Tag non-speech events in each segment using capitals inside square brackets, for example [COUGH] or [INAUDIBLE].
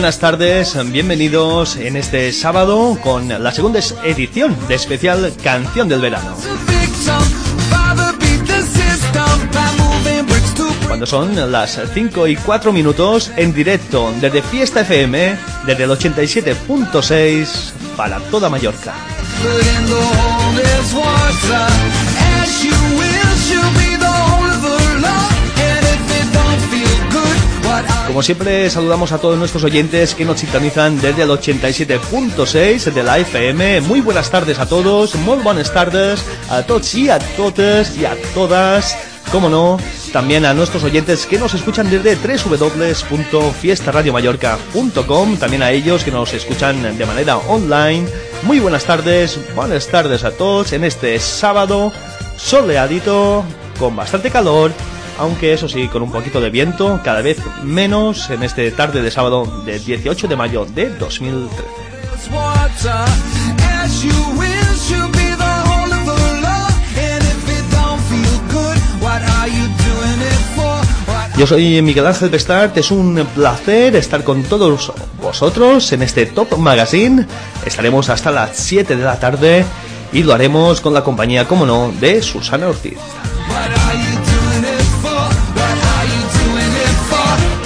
buenas tardes, bienvenidos en este sábado con la segunda edición de especial Canción del Verano. Cuando son las 5 y 4 minutos en directo desde Fiesta FM, desde el 87.6 para toda Mallorca. Como siempre, saludamos a todos nuestros oyentes que nos sintonizan desde el 87.6 de la FM. Muy buenas tardes a todos, muy buenas tardes a todos y a todas y a todas. Como no, también a nuestros oyentes que nos escuchan desde www.fiestaradiomayorca.com, también a ellos que nos escuchan de manera online. Muy buenas tardes, buenas tardes a todos en este sábado soleadito, con bastante calor, aunque eso sí, con un poquito de viento, cada vez menos en este tarde de sábado de 18 de mayo de 2013. there's water? As you will, she'll be the whole of the law. And if it don't feel good, what are you doing it for? What Yo soy Miguel Ángel Bestart, es un placer estar con todos vosotros en este Top Magazine. Estaremos hasta las 7 de la tarde y lo haremos con la compañía, como no, de Susana Ortiz.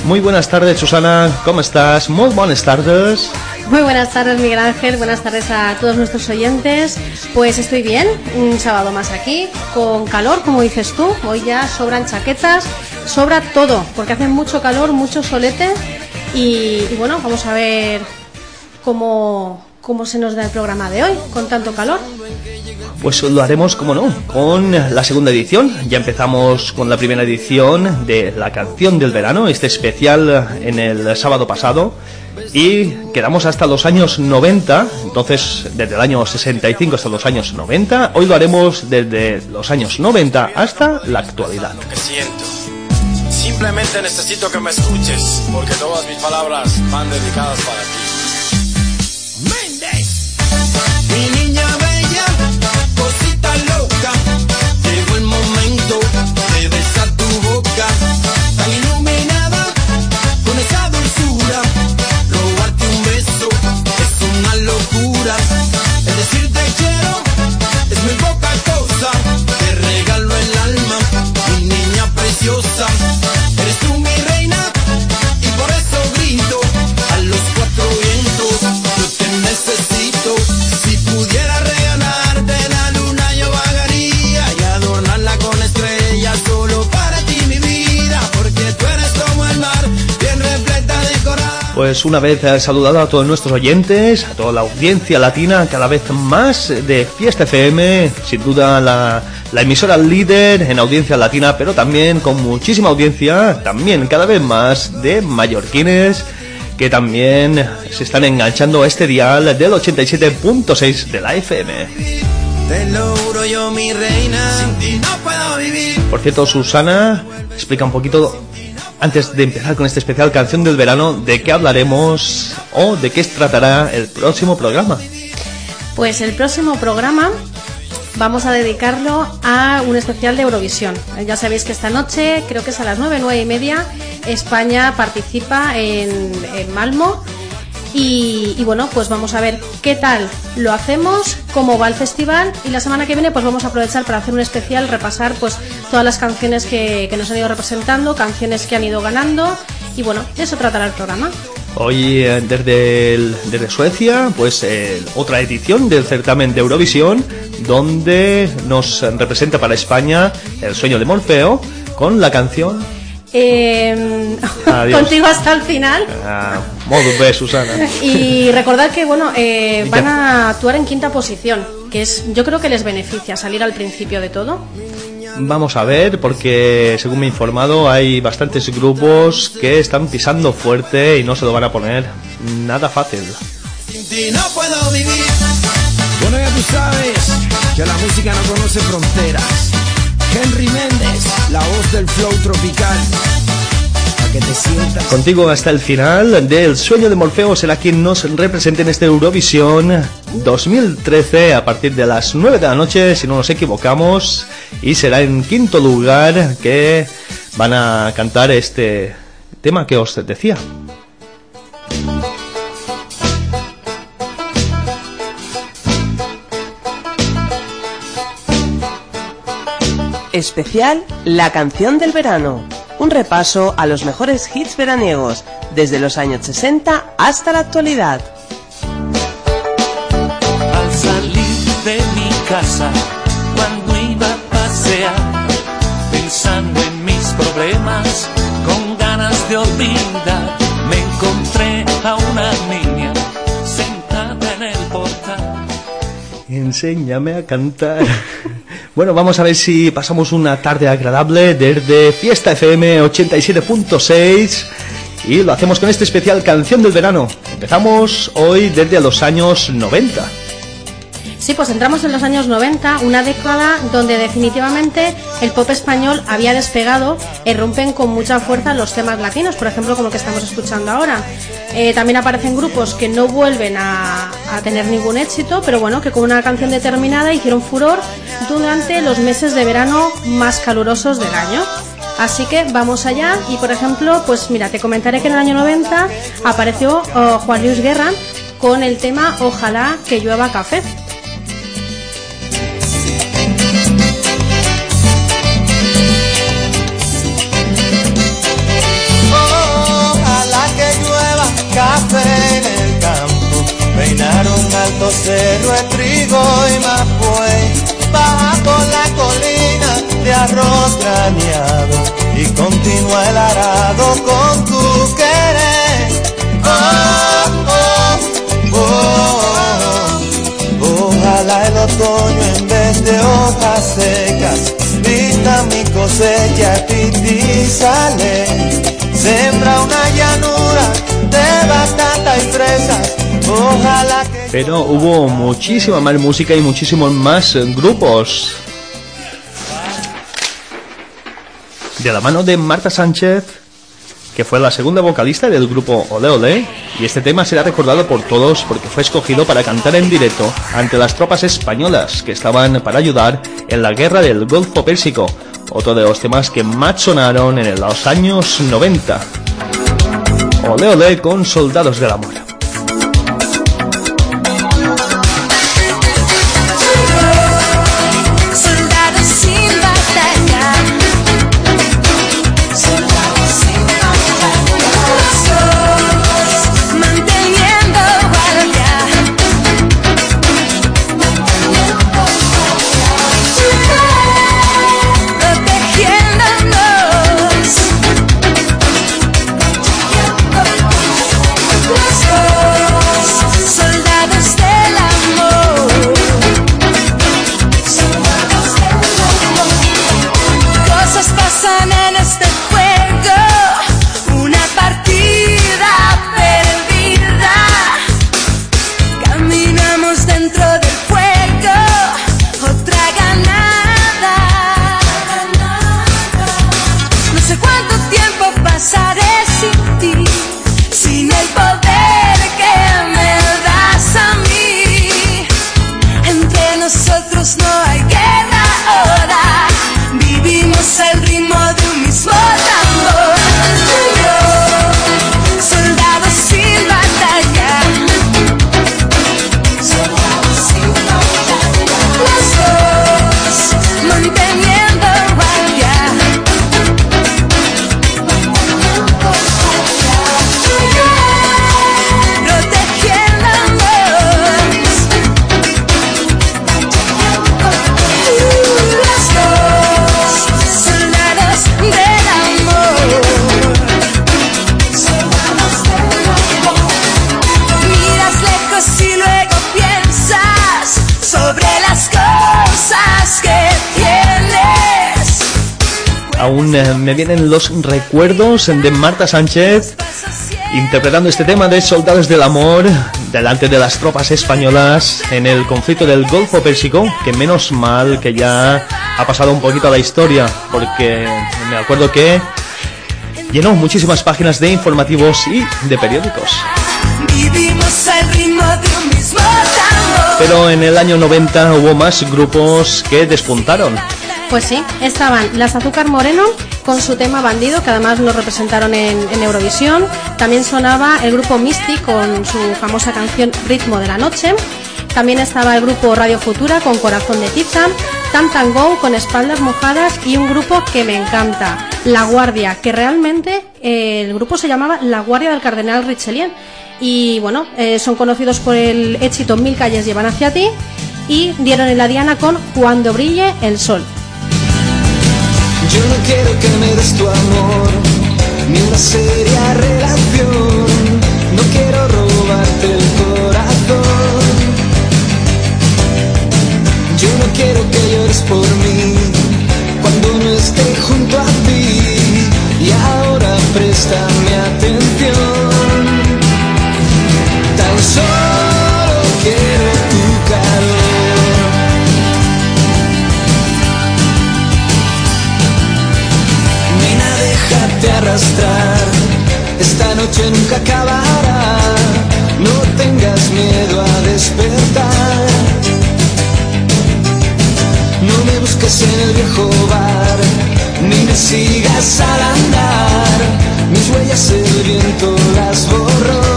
Muy buenas tardes, Susana, ¿cómo estás? Muy buenas tardes. Muy buenas tardes, Miguel Ángel. Buenas tardes a todos nuestros oyentes. Pues estoy bien, un sábado más aquí, con calor, como dices tú. Hoy ya sobran chaquetas, sobra todo, porque hace mucho calor, mucho solete. Y, y bueno, vamos a ver cómo, cómo se nos da el programa de hoy, con tanto calor. Pues lo haremos, como no, con la segunda edición. Ya empezamos con la primera edición de la canción del verano, este especial en el sábado pasado. Y quedamos hasta los años 90, entonces desde el año 65 hasta los años 90. Hoy lo haremos desde los años 90 hasta la actualidad. que siento. Simplemente necesito que me escuches, porque todas mis palabras van dedicadas para ti. Méndez. Mi niña Pues una vez eh, saludado a todos nuestros oyentes, a toda la audiencia latina, cada vez más de Fiesta FM, sin duda la, la emisora líder en audiencia latina, pero también con muchísima audiencia, también cada vez más de mallorquines que también se están enganchando a este dial del 87.6 de la FM. Te lo juro yo, mi reina, sin ti no puedo vivir. Por cierto, Susana, explica un poquito, antes de empezar con este especial canción del verano, de qué hablaremos o de qué tratará el próximo programa. Pues el próximo programa vamos a dedicarlo a un especial de Eurovisión. Ya sabéis que esta noche, creo que es a las 9, 9 y media, España participa en, en Malmo. Y, bueno, pues vamos a ver qué tal lo hacemos, cómo va el festival y la semana que viene pues vamos a aprovechar para hacer un especial, repasar pues todas las canciones que, que nos han ido representando, canciones que han ido ganando y bueno, eso tratará el programa. Hoy eh, desde, desde Suecia, pues eh, otra edición del certamen de Eurovisión, donde nos representa para España el sueño de Morfeo con la canción Eh, Adiós. [LAUGHS] contigo hasta el final. Ah, modus B, Susana. Y recordad que bueno, eh, ¿Y van a actuar en quinta posición, que es, yo creo que les beneficia salir al principio de todo. Vamos a ver, porque según me he informado, hay bastantes grupos que están pisando fuerte y no se lo van a poner nada fácil. Sin ti no puedo vivir. Bueno, ya tú sabes que la música no conoce fronteras. Henry Méndez, la voz del flow tropical. Para que te sientas. Contigo hasta el final del Sueño de Morfeo será quien nos represente en este Eurovisión 2013 a partir de las 9 de la noche, si no nos equivocamos, y será en quinto lugar que van a cantar este tema que os decía. Especial La canción del verano. Un repaso a los mejores hits veraniegos desde los años 60 hasta la actualidad. Al salir de mi casa, cuando iba a pasear, pensando en mis problemas, con ganas de olvidar, me encontré a una niña sentada en el portal. Enséñame a cantar. [LAUGHS] Bueno, vamos a ver si pasamos una tarde agradable desde Fiesta FM 87.6 y lo hacemos con este especial Canción del Verano. Empezamos hoy desde los años 90. Sí, pues entramos en los años 90, una década donde definitivamente el pop español había despegado, irrumpen con mucha fuerza los temas latinos, por ejemplo, como el que estamos escuchando ahora. Eh, también aparecen grupos que no vuelven a, tener ningún éxito, pero bueno, que con una canción determinada hicieron furor durante los meses de verano más calurosos del año. Así que vamos allá y por ejemplo, pues mira, te comentaré que en el año 90 apareció oh, Juan Luis Guerra con el tema Ojalá que llueva café. Alto cerro de trigo y más pues, baja por la colina de arroz graneado y continúa el arado con tu querer. Oh, oh, oh, oh. Ojalá el otoño en vez de hojas secas Vista mi cosecha y sale Sembra una llanura de batata y fresas Ojalá que Pero hubo muchísima más música y muchísimos más eh, grupos. De la mano de Marta Sánchez, que fue la segunda vocalista del grupo Ole Ole, y este tema será recordado por todos porque fue escogido para cantar en directo ante las tropas españolas que estaban para ayudar en la guerra del Golfo Pérsico, otro de los temas que más sonaron en los años 90. Ole Ole con Soldados del Amor. Me vienen los recuerdos de Marta Sánchez interpretando este tema de Soldados del Amor delante de las tropas españolas en el conflicto del Golfo Pérsico, que menos mal que ya ha pasado un poquito a la historia, porque me acuerdo que llenó muchísimas páginas de informativos y de periódicos. Vivimos al ritmo de un mismo tambor. Pero en el año 90 hubo más grupos que despuntaron. Pues sí, estaban las Azúcar Moreno con su tema Bandido, que además lo representaron en, en Eurovisión. También sonaba el grupo Misty con su famosa canción Ritmo de la Noche. También estaba el grupo Radio Futura con Corazón de Tiza, Tam Tam Go con Espaldas Mojadas y un grupo que me encanta, La Guardia, que realmente eh, el grupo se llamaba La Guardia del Cardenal Richelieu. Y bueno, eh, son conocidos por el éxito Mil calles llevan hacia ti y dieron en la diana con Cuando brille el sol. Yo no quiero que me des tu amor, ni una seria relación. No quiero robarte el corazón. Yo no quiero que llores por mí cuando no esté junto a ti. Y ahora préstame atención. Esta noche nunca acabará. No tengas miedo a despertar. No me busques en el viejo bar, ni me sigas al andar. Mis huellas el viento las borró.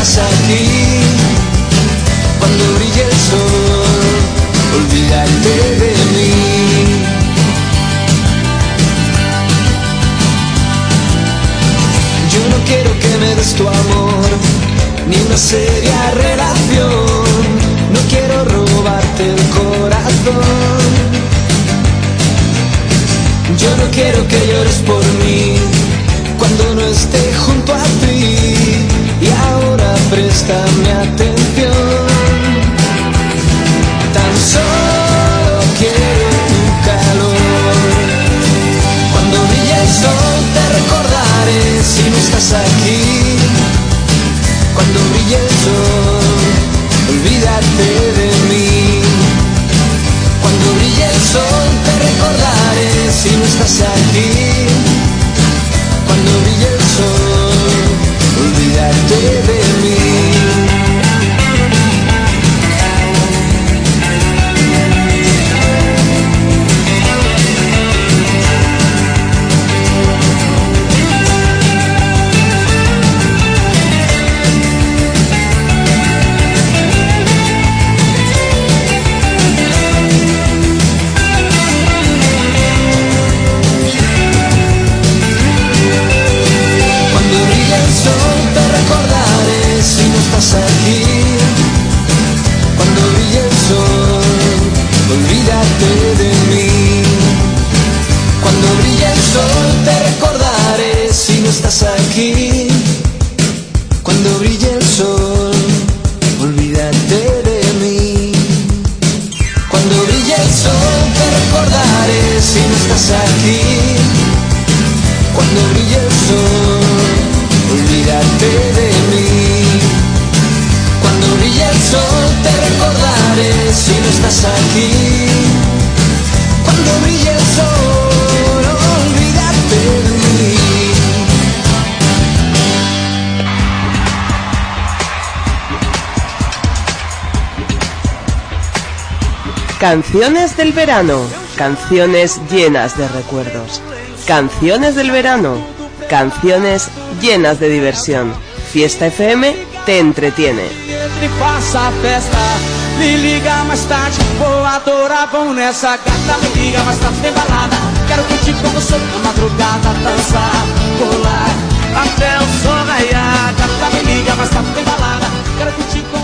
Estás aquí. Cuando brille el sol, olvídate de mí. Yo no quiero que me des tu amor, ni una seria relación. No quiero robarte el corazón. Yo no quiero que llores por préstame atención. Tan solo quiero tu calor. Cuando brille el sol te recordaré si no estás aquí. Cuando brille el de mí. Cuando brille el sol te recordaré si no estás aquí. Canciones del verano, canciones llenas de recuerdos. Canciones del verano, canciones llenas de diversión. Fiesta FM te entretiene. E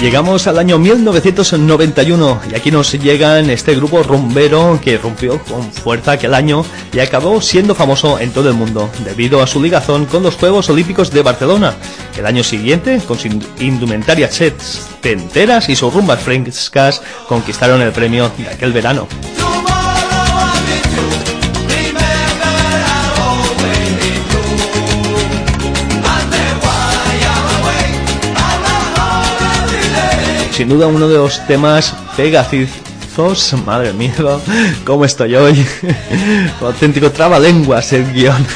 Llegamos al año 1991 y aquí nos llegan este grupo rumbero que rompió con fuerza aquel año y acabó siendo famoso en todo el mundo debido a su ligazón con los Juegos Olímpicos de Barcelona. El año siguiente, con su indumentaria tenteras y sus rumbas frescas, conquistaron el premio de aquel verano. Sin duda uno de los temas pegacizos, madre mía, cómo estoy hoy, [LAUGHS] auténtico trabalenguas el guion.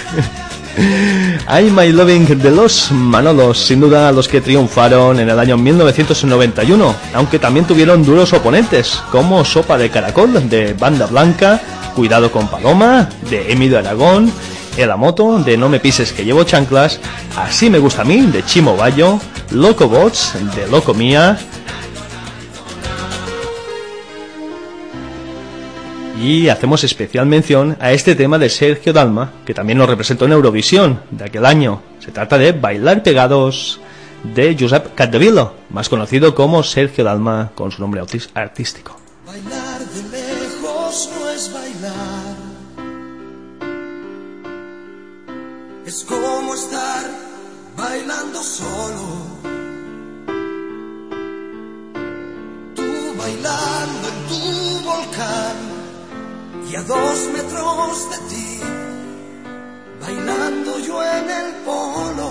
[LAUGHS] I'm My Loving de los Manolos, sin duda los que triunfaron en el año 1991, aunque también tuvieron duros oponentes, como Sopa de Caracol de Banda Blanca, Cuidado con Paloma de Emilio Aragón, El Moto de No me pises que llevo chanclas, Así me gusta a mí de Chimo Bayo, Loco Bots de Loco Mía, Y hacemos especial mención a este tema de Sergio Dalma, que también nos representó en Eurovisión de aquel año. Se trata de Bailar Pegados de Josep Capdevila, más conocido como Sergio Dalma con su nombre artístico. Bailar de lejos no es bailar. Es como estar bailando solo. Tú bailando en tu volcán a dos metros de ti, bailando yo en el polo.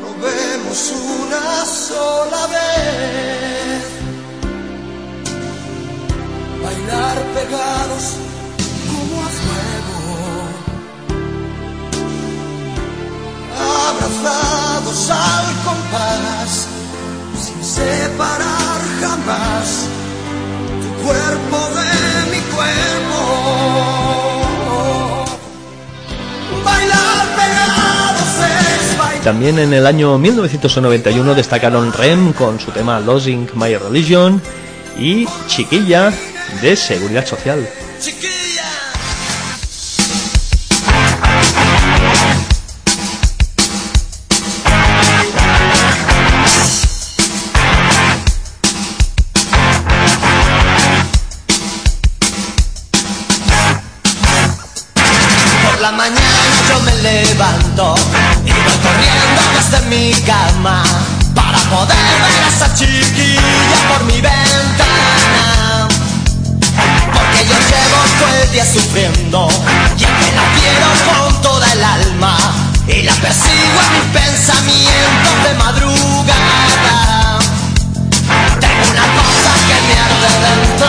probemos una sola vez, bailar pegados como a fuego, abrazados al compás, sin separar jamás cuerpo de mi cuerpo. Bailar pegados es También en el año 1991 destacaron Rem con su tema Losing My Religion y Chiquilla de Seguridad Social. Y voy corriendo desde mi cama para poder ver a esa chiquilla por mi ventana. Porque yo llevo todo el día sufriendo y es que la quiero con toda el alma y la persigo en mis pensamientos de madrugada. Tengo una cosa que me arde dentro,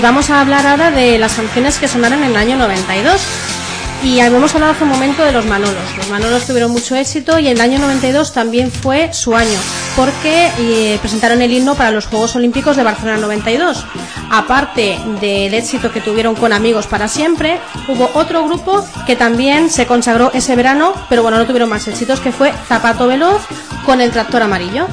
Y vamos a hablar ahora de las canciones que sonaron en el año 92. Y habíamos hablado hace un momento de los Manolos. Los Manolos tuvieron mucho éxito y el año 92 también fue su año, porque eh, presentaron el himno para los Juegos Olímpicos de Barcelona 92. Aparte del éxito que tuvieron con Amigos para siempre, hubo otro grupo que también se consagró ese verano, pero bueno, no tuvieron más éxitos, que fue Zapato Veloz con el tractor amarillo.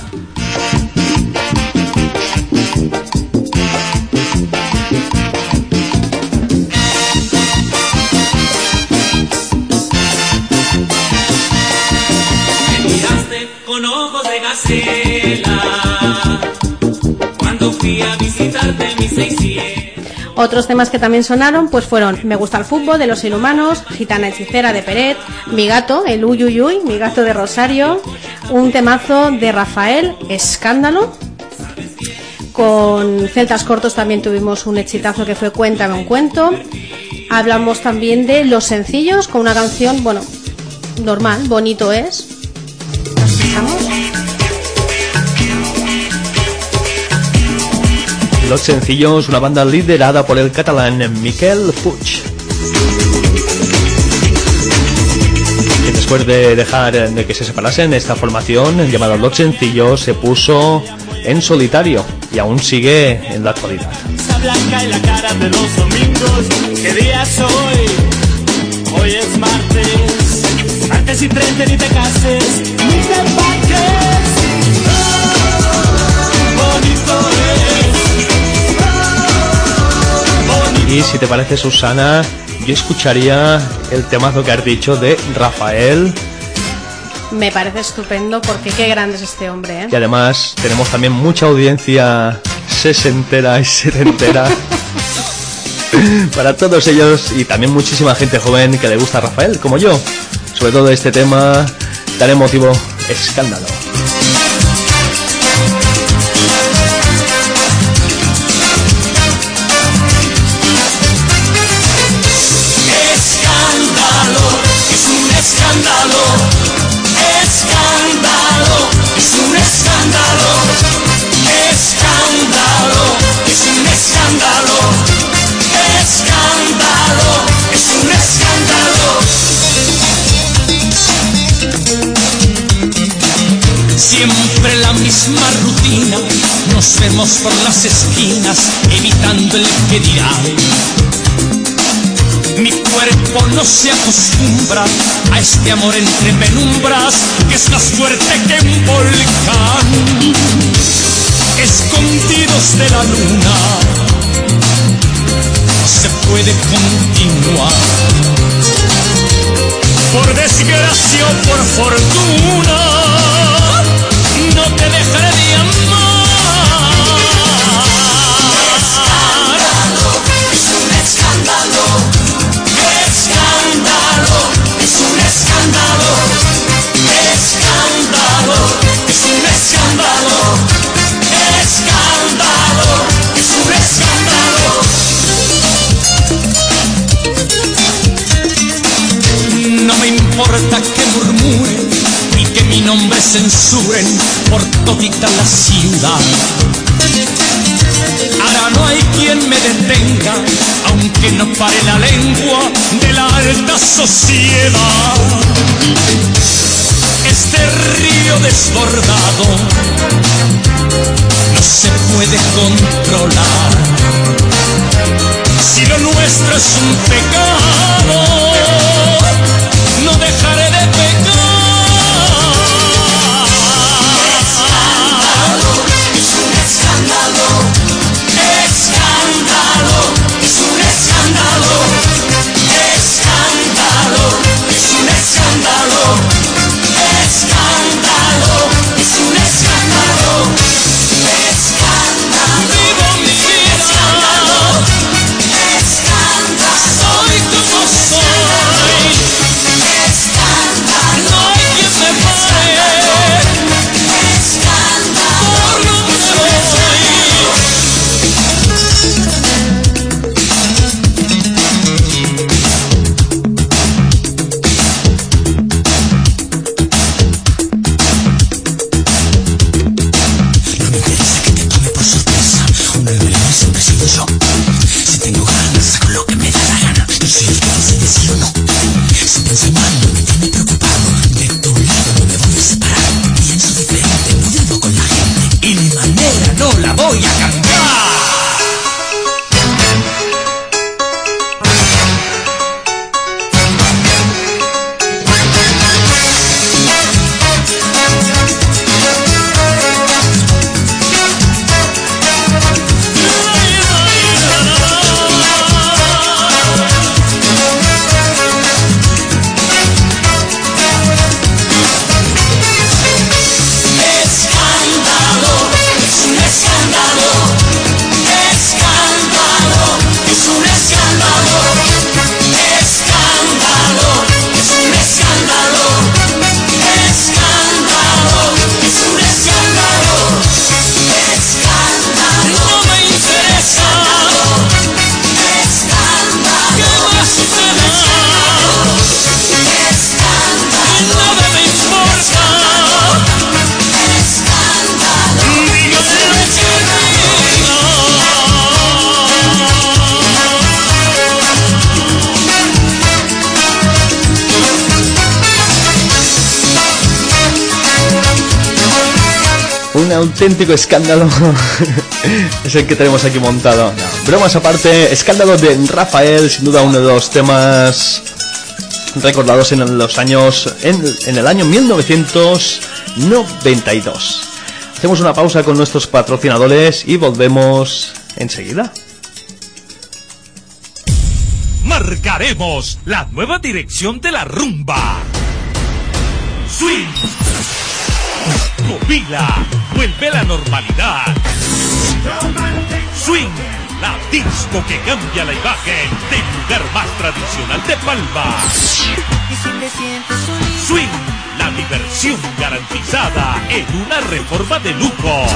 Ojos de gacela cuando fui a visitarte en mi 600. Otros temas que también sonaron pues fueron Me gusta el fútbol de los inhumanos, Gitana hechicera de Peret, Mi gato, el Uyuyuy, Mi gato de Rosario, un temazo de Rafael, Escándalo. Con Celtas Cortos también tuvimos un exitazo que fue Cuéntame un cuento. Hablamos también de Los sencillos con una canción, bueno, normal, bonito es. Los Sencillos, una banda liderada por el catalán Miquel Puig. Que después de dejar de que se separasen, esta formación llamada Los Sencillos se puso en solitario y aún sigue en la actualidad. Y si te parece, Susana, yo escucharía el temazo que has dicho de Rafael. Me parece estupendo porque qué grande es este hombre, ¿eh? Y además tenemos también mucha audiencia sesentera y setentera. [LAUGHS] Para todos ellos y también muchísima gente joven que le gusta a Rafael, como yo. Sobre todo este tema tan emotivo, escándalo. Escándalo, nos vemos por las esquinas, evitando el que dirá. Mi cuerpo no se acostumbra a este amor entre penumbras que es más fuerte que un volcán. Escondidos de la luna, se puede continuar. Por desgracia o por fortuna, mi nombre censuren por todita la ciudad. Ahora no hay quien me detenga, aunque no pare la lengua de la alta sociedad. Este río desbordado no se puede controlar. Si lo nuestro es un pecado, no dejaré de pecar. Auténtico escándalo [LAUGHS] es el que tenemos aquí montado. No, bromas aparte, escándalo de Rafael, sin duda uno de los temas recordados en los años en, en el año 1992. Hacemos una pausa con nuestros patrocinadores y volvemos enseguida. Marcaremos la nueva dirección de la rumba. Swing. Copila. Vuelve la normalidad. Swing. La disco que cambia la imagen del lugar más tradicional de Palma. Swing. La diversión garantizada en una reforma de lujo.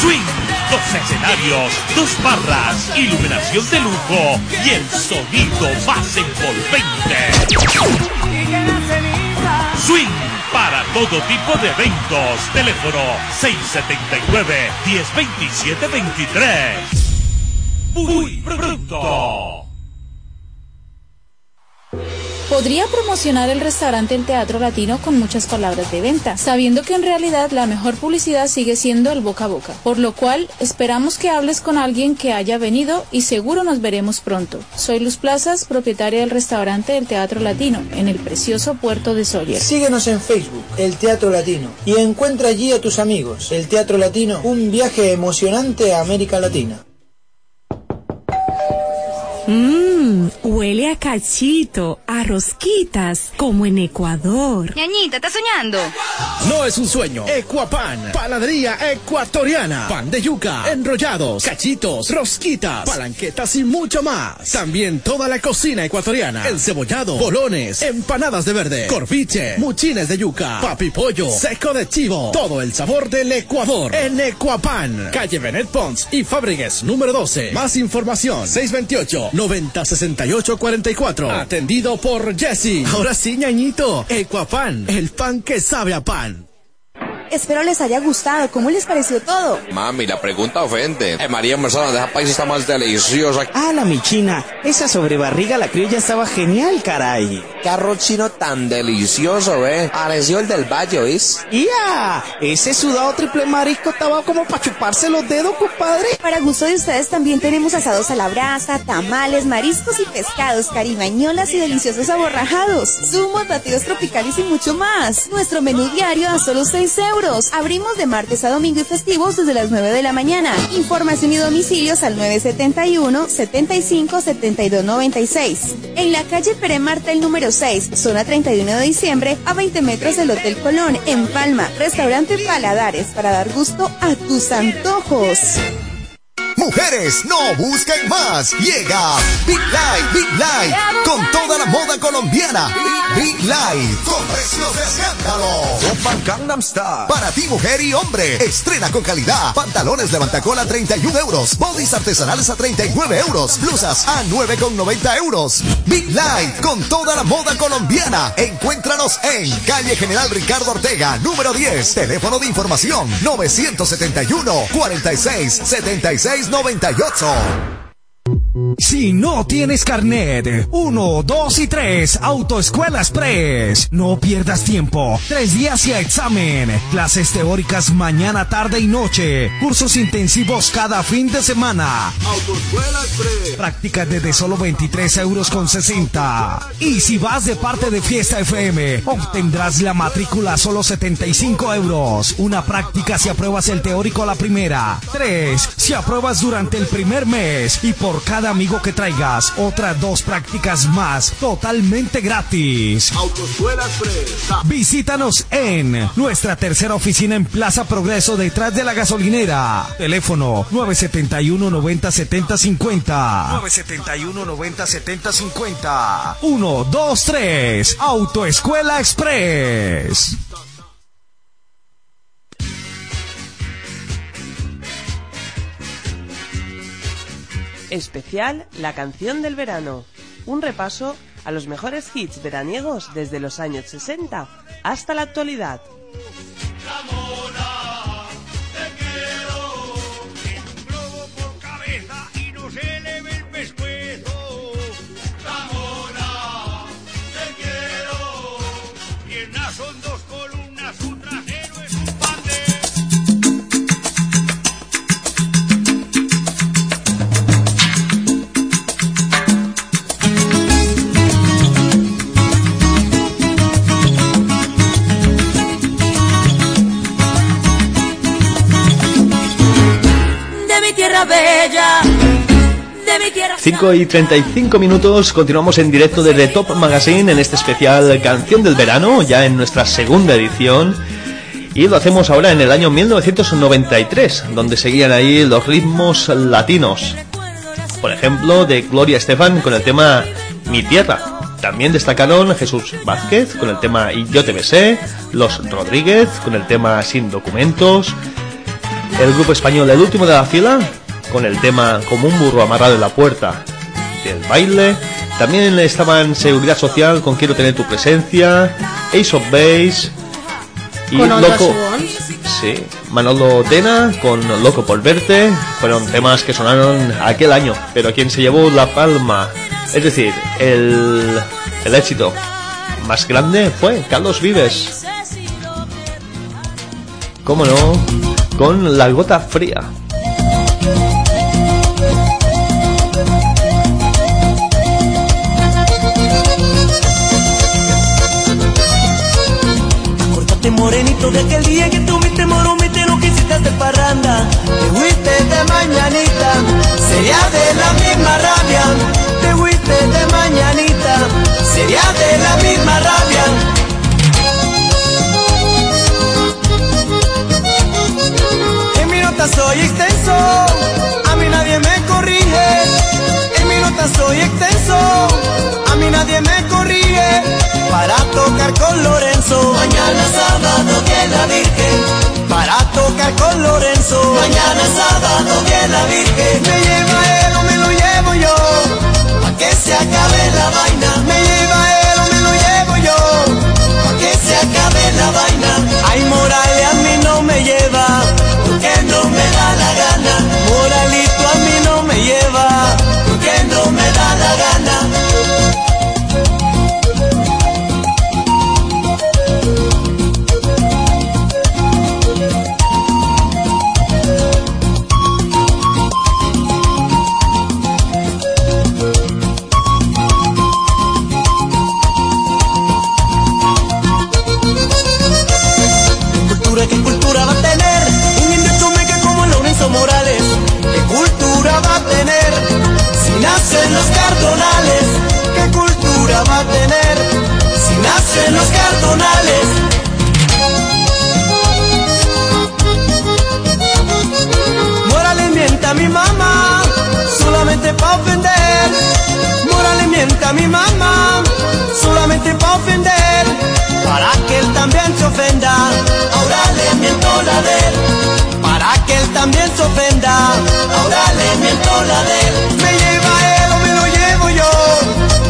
Swing. Dos escenarios, dos barras, iluminación de lujo y el sonido más envolvente. Todo tipo de eventos. Teléfono 679-1027-23. Muy pronto. Podría promocionar el restaurante El Teatro Latino con muchas palabras de venta, sabiendo que en realidad la mejor publicidad sigue siendo el boca a boca, por lo cual esperamos que hables con alguien que haya venido y seguro nos veremos pronto. Soy Luz Plazas, propietaria del restaurante El Teatro Latino, en el precioso puerto de Sawyer. Síguenos en Facebook, El Teatro Latino, y encuentra allí a tus amigos. El Teatro Latino, un viaje emocionante a América Latina. Mmm, huele a cachito, a rosquitas, como en Ecuador. Ñañita, ¿estás soñando? No es un sueño. Ecuapan, panadería ecuatoriana. Pan de yuca, enrollados, cachitos, rosquitas, palanquetas y mucho más. También toda la cocina ecuatoriana. Encebollado, bolones, empanadas de verde, corviche, muchines de yuca, papi pollo, seco de chivo. Todo el sabor del Ecuador. En Ecuapan, calle Benet Pons y Fábrigues número 12. Más información, 628 90 68 44. Atendido por Jesse. Ahora sí, ñañito. Ecuapan, el pan que sabe a pan. Espero les haya gustado. ¿Cómo les pareció todo? Mami, la pregunta ofende. Eh, María Mercedes de esa país está más deliciosa. Ah, la michina. Esa sobrebarriga la criolla estaba genial, caray. Qué arroz chino tan delicioso, eh. Pareció el del Valle, ¿oís? ¡Ya! Ese sudado triple marisco estaba como para chuparse los dedos, compadre. Para gusto de ustedes también tenemos asados a la brasa, tamales, mariscos y pescados, carimañolas y deliciosos aborrajados, zumos, batidos tropicales y mucho más. Nuestro menú diario a solo 6 euros. Abrimos de martes a domingo y festivos desde las 9 de la mañana. Información y domicilios al 971 75 72 96. En la calle Pere Martel número 6, zona 31 de diciembre, a 20 metros del Hotel Colón, en Palma. Restaurante Paladares para dar gusto a tus antojos. Mujeres, no busquen más. Llega Big Light, Big Light, con toda la moda colombiana. Big Light, con precios de escándalo. Para ti, mujer y hombre. Estrena con calidad. Pantalones levantacola a 31 euros. Bodies artesanales a 39 euros. Blusas a 9,90 euros. Big Light, con toda la moda colombiana. Encuéntranos en calle General Ricardo Ortega, número 10. Teléfono de información 971 46 76 98. Si no tienes carnet, 1, 2 y 3, Autoescuela Express. No pierdas tiempo. Tres días y examen. Clases teóricas mañana, tarde y noche. Cursos intensivos cada fin de semana. Autoescuela Express. Prácticas desde solo 23 euros con 60. Y si vas de parte de Fiesta FM, obtendrás la matrícula a solo 75 euros. Una práctica si apruebas el teórico a la primera. Tres, si apruebas durante el primer mes. Y por cada amigo que traigas, otras dos prácticas más totalmente gratis. Autoescuela Express. Visítanos en nuestra tercera oficina en Plaza Progreso detrás de la gasolinera. Teléfono 971 90 70 50. 971 90 70 50. 1, 2, 3. Autoescuela Express. Especial La canción del verano. Un repaso a los mejores hits veraniegos desde los años 60 hasta la actualidad. 5 y 35 minutos, continuamos en directo desde Top Magazine en este especial Canción del Verano, ya en nuestra segunda edición. Y lo hacemos ahora en el año 1993, donde seguían ahí los ritmos latinos. Por ejemplo, de Gloria Estefan con el tema Mi Tierra. También destacaron Jesús Vázquez con el tema Y yo te besé, Los Rodríguez con el tema Sin documentos, el grupo español El último de la fila con el tema Como un burro amarrado en la puerta del baile. También estaban Seguridad Social con Quiero tener tu presencia, Ace of Base y Con Loco. Sí, Manolo Tena con Loco por verte. Fueron temas que sonaron aquel año, pero quien se llevó la palma, es decir, el, el éxito más grande fue Carlos Vives. ¿Cómo no? Con La Gota Fría. Acordate morenito de aquel día que tuviste moromete no quisiste de parranda. Te fuiste de mañanita, sería de la misma rabia. Te fuiste de mañanita, sería de la misma rabia. En mi nota soy extenso, a mí nadie me corrige. En mi nota soy extenso, a mí nadie me corrige Para tocar con Lorenzo. Mañana sábado viene la Virgen. Para tocar con Lorenzo. Mañana sábado viene la Virgen. Me lleva él o me lo llevo yo. Pa' que se acabe la vaina. Me lleva él o me lo llevo yo. Pa' que se acabe la vaina A mi mamá solamente pa' ofender. Para que él también se ofenda, ahora le miento la de él. Para que él también se ofenda, ahora le miento la de él. Me lleva él o me lo llevo yo,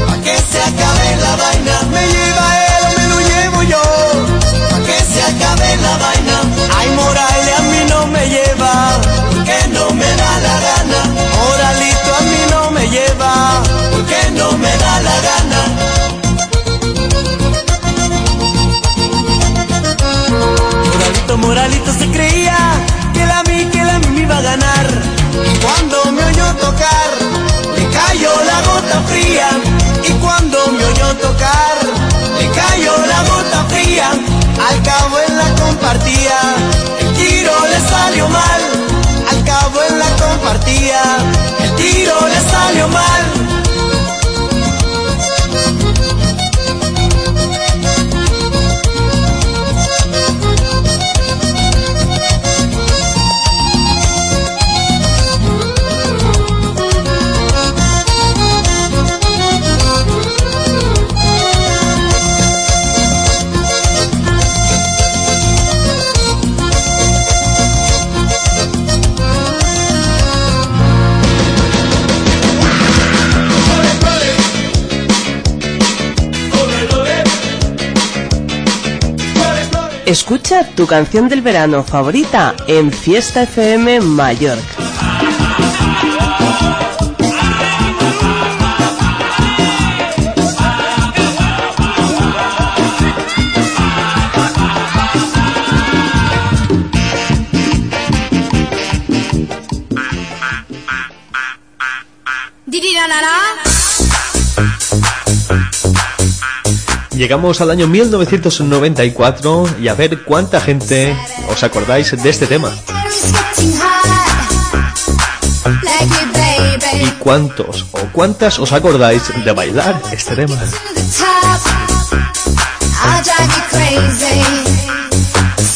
pa' que se acabe la vaina. Me lleva él o me lo llevo yo, pa' que se acabe la vaina. Ay, Morales a mí no el tiro le salió mal. Al cabo en la compartía, el tiro le salió mal. Escucha tu canción del verano favorita en Fiesta FM Mallorca. Llegamos al año 1994 y a ver cuánta gente os acordáis de este tema. ¿Y cuántos o cuántas os acordáis de bailar este tema?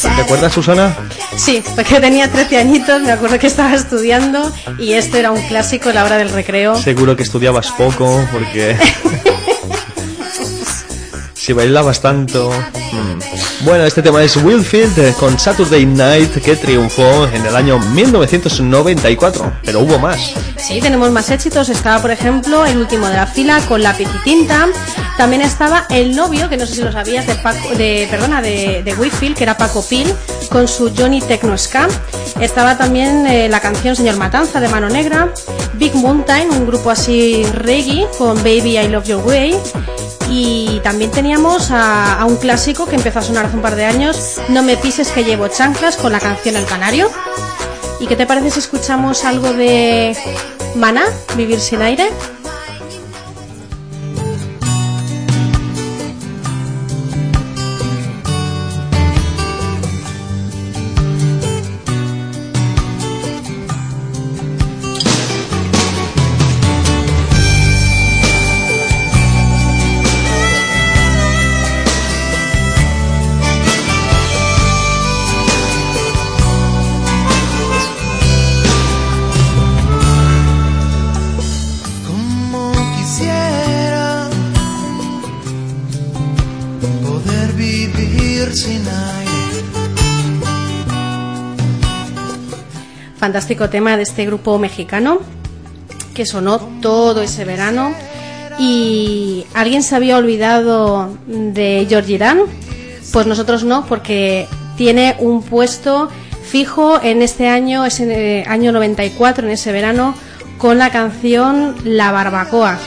¿Te acuerdas, Susana? Sí, porque tenía 13 añitos, me acuerdo que estaba estudiando y esto era un clásico la hora del recreo. Seguro que estudiabas poco porque... [LAUGHS] si bailabas tanto... mm. Bueno, este tema es Willfield eh, con Saturday Night que triunfó en el año 1994, pero hubo más. Sí, tenemos más éxitos. Estaba, por ejemplo, el último de la fila con lápiz y tinta. También estaba el novio, que no sé si lo sabías, de, Paco, de perdona, de, de que era Paco Pil, con su Johnny Techno Ska. Estaba también eh, la canción Señor Matanza de Mano Negra. Big Mountain, un grupo así reggae, con Baby I Love Your Way. Y también teníamos a, un clásico que empezó a sonar hace un par de años, No me pises que llevo chanclas, con la canción El Canario. ¿Y qué te parece si escuchamos algo de Maná, Vivir sin aire? Fantástico tema de este grupo mexicano que sonó todo ese verano. ¿Y alguien se había olvidado de Georgie Dan? Pues nosotros no, porque tiene un puesto fijo en este año, en el año 94, en ese verano, con la canción La Barbacoa.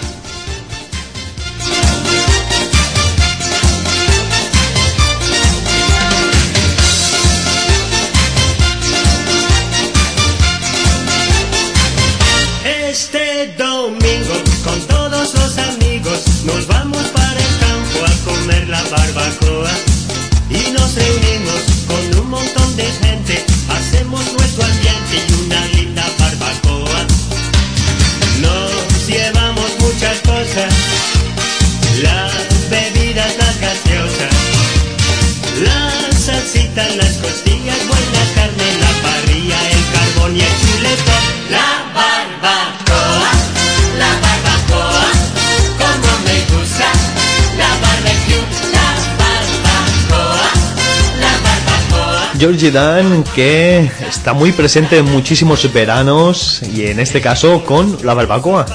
Georgie Dan que está muy presente en muchísimos veranos y en este caso con la barbacoa.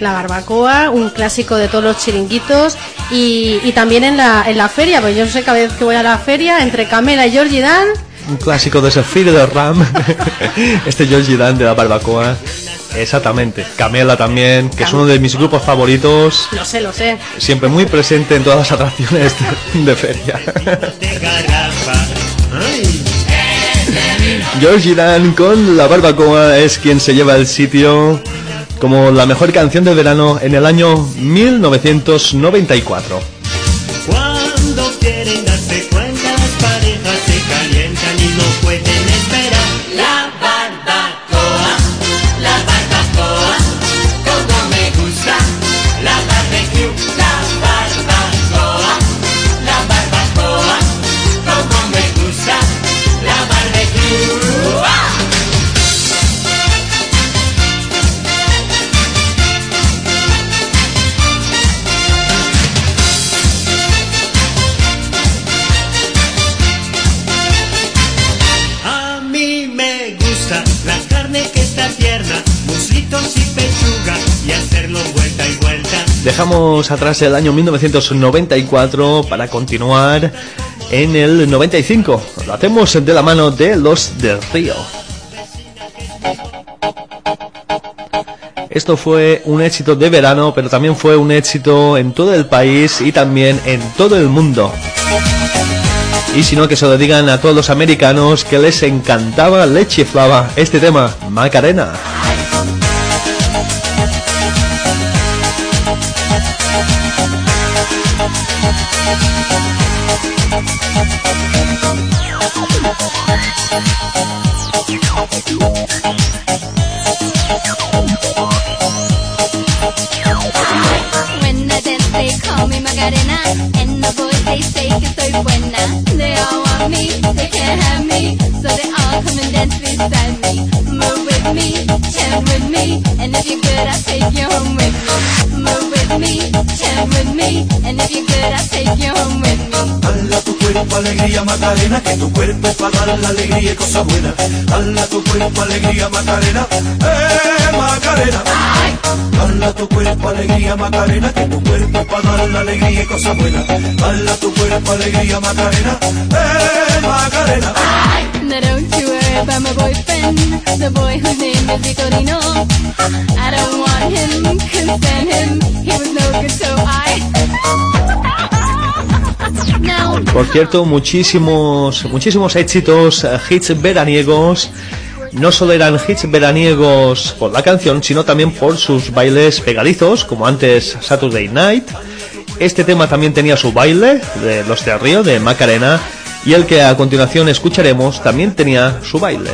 La barbacoa, un clásico de todos los chiringuitos y, y también en la, en la feria, pues yo sé cada vez que voy a la feria, entre Camela y Georgie Dan, Un clásico de de Ram. [LAUGHS] este Georgie Dan de la barbacoa. Exactamente. Camela también, que es uno de mis grupos favoritos. lo sé, lo sé. Siempre muy presente en todas las atracciones de, de feria. [LAUGHS] de. Georgie Dan con la barbacoa es quien se lleva el sitio como la mejor canción del verano en el año 1994. Cuando quieren Dejamos atrás el año 1994 para continuar en el 95. Lo hacemos de la mano de los del Río. Esto fue un éxito de verano, pero también fue un éxito en todo el país y también en todo el mundo. Y si no, que se lo digan a todos los americanos que les encantaba, les chiflaba este tema, Macarena. Me. Move with me, with me. And if you're good, I'll take you home with me. Move with me, with me. And if good, I'll take you home with me. Cuerpo alegría Macarena, que tu cuerpo para dar la alegría y cosas buenas. Dala tu cuerpo alegría Macarena, eh Macarena. Dala tu cuerpo alegría Macarena, que tu cuerpo para dar la alegría y cosas buenas. Dala tu cuerpo alegría Macarena, eh Macarena. Now don't you worry about my boyfriend, the boy whose name is Vitorino. I don't want him, couldn't stand him, he was no good, so I. Por cierto, muchísimos, muchísimos éxitos, eh, hits veraniegos. No solo eran hits veraniegos por la canción, sino también por sus bailes pegadizos, como antes Saturday Night. Este tema también tenía su baile, de Los de Río, de Macarena, y el que a continuación escucharemos también tenía su baile.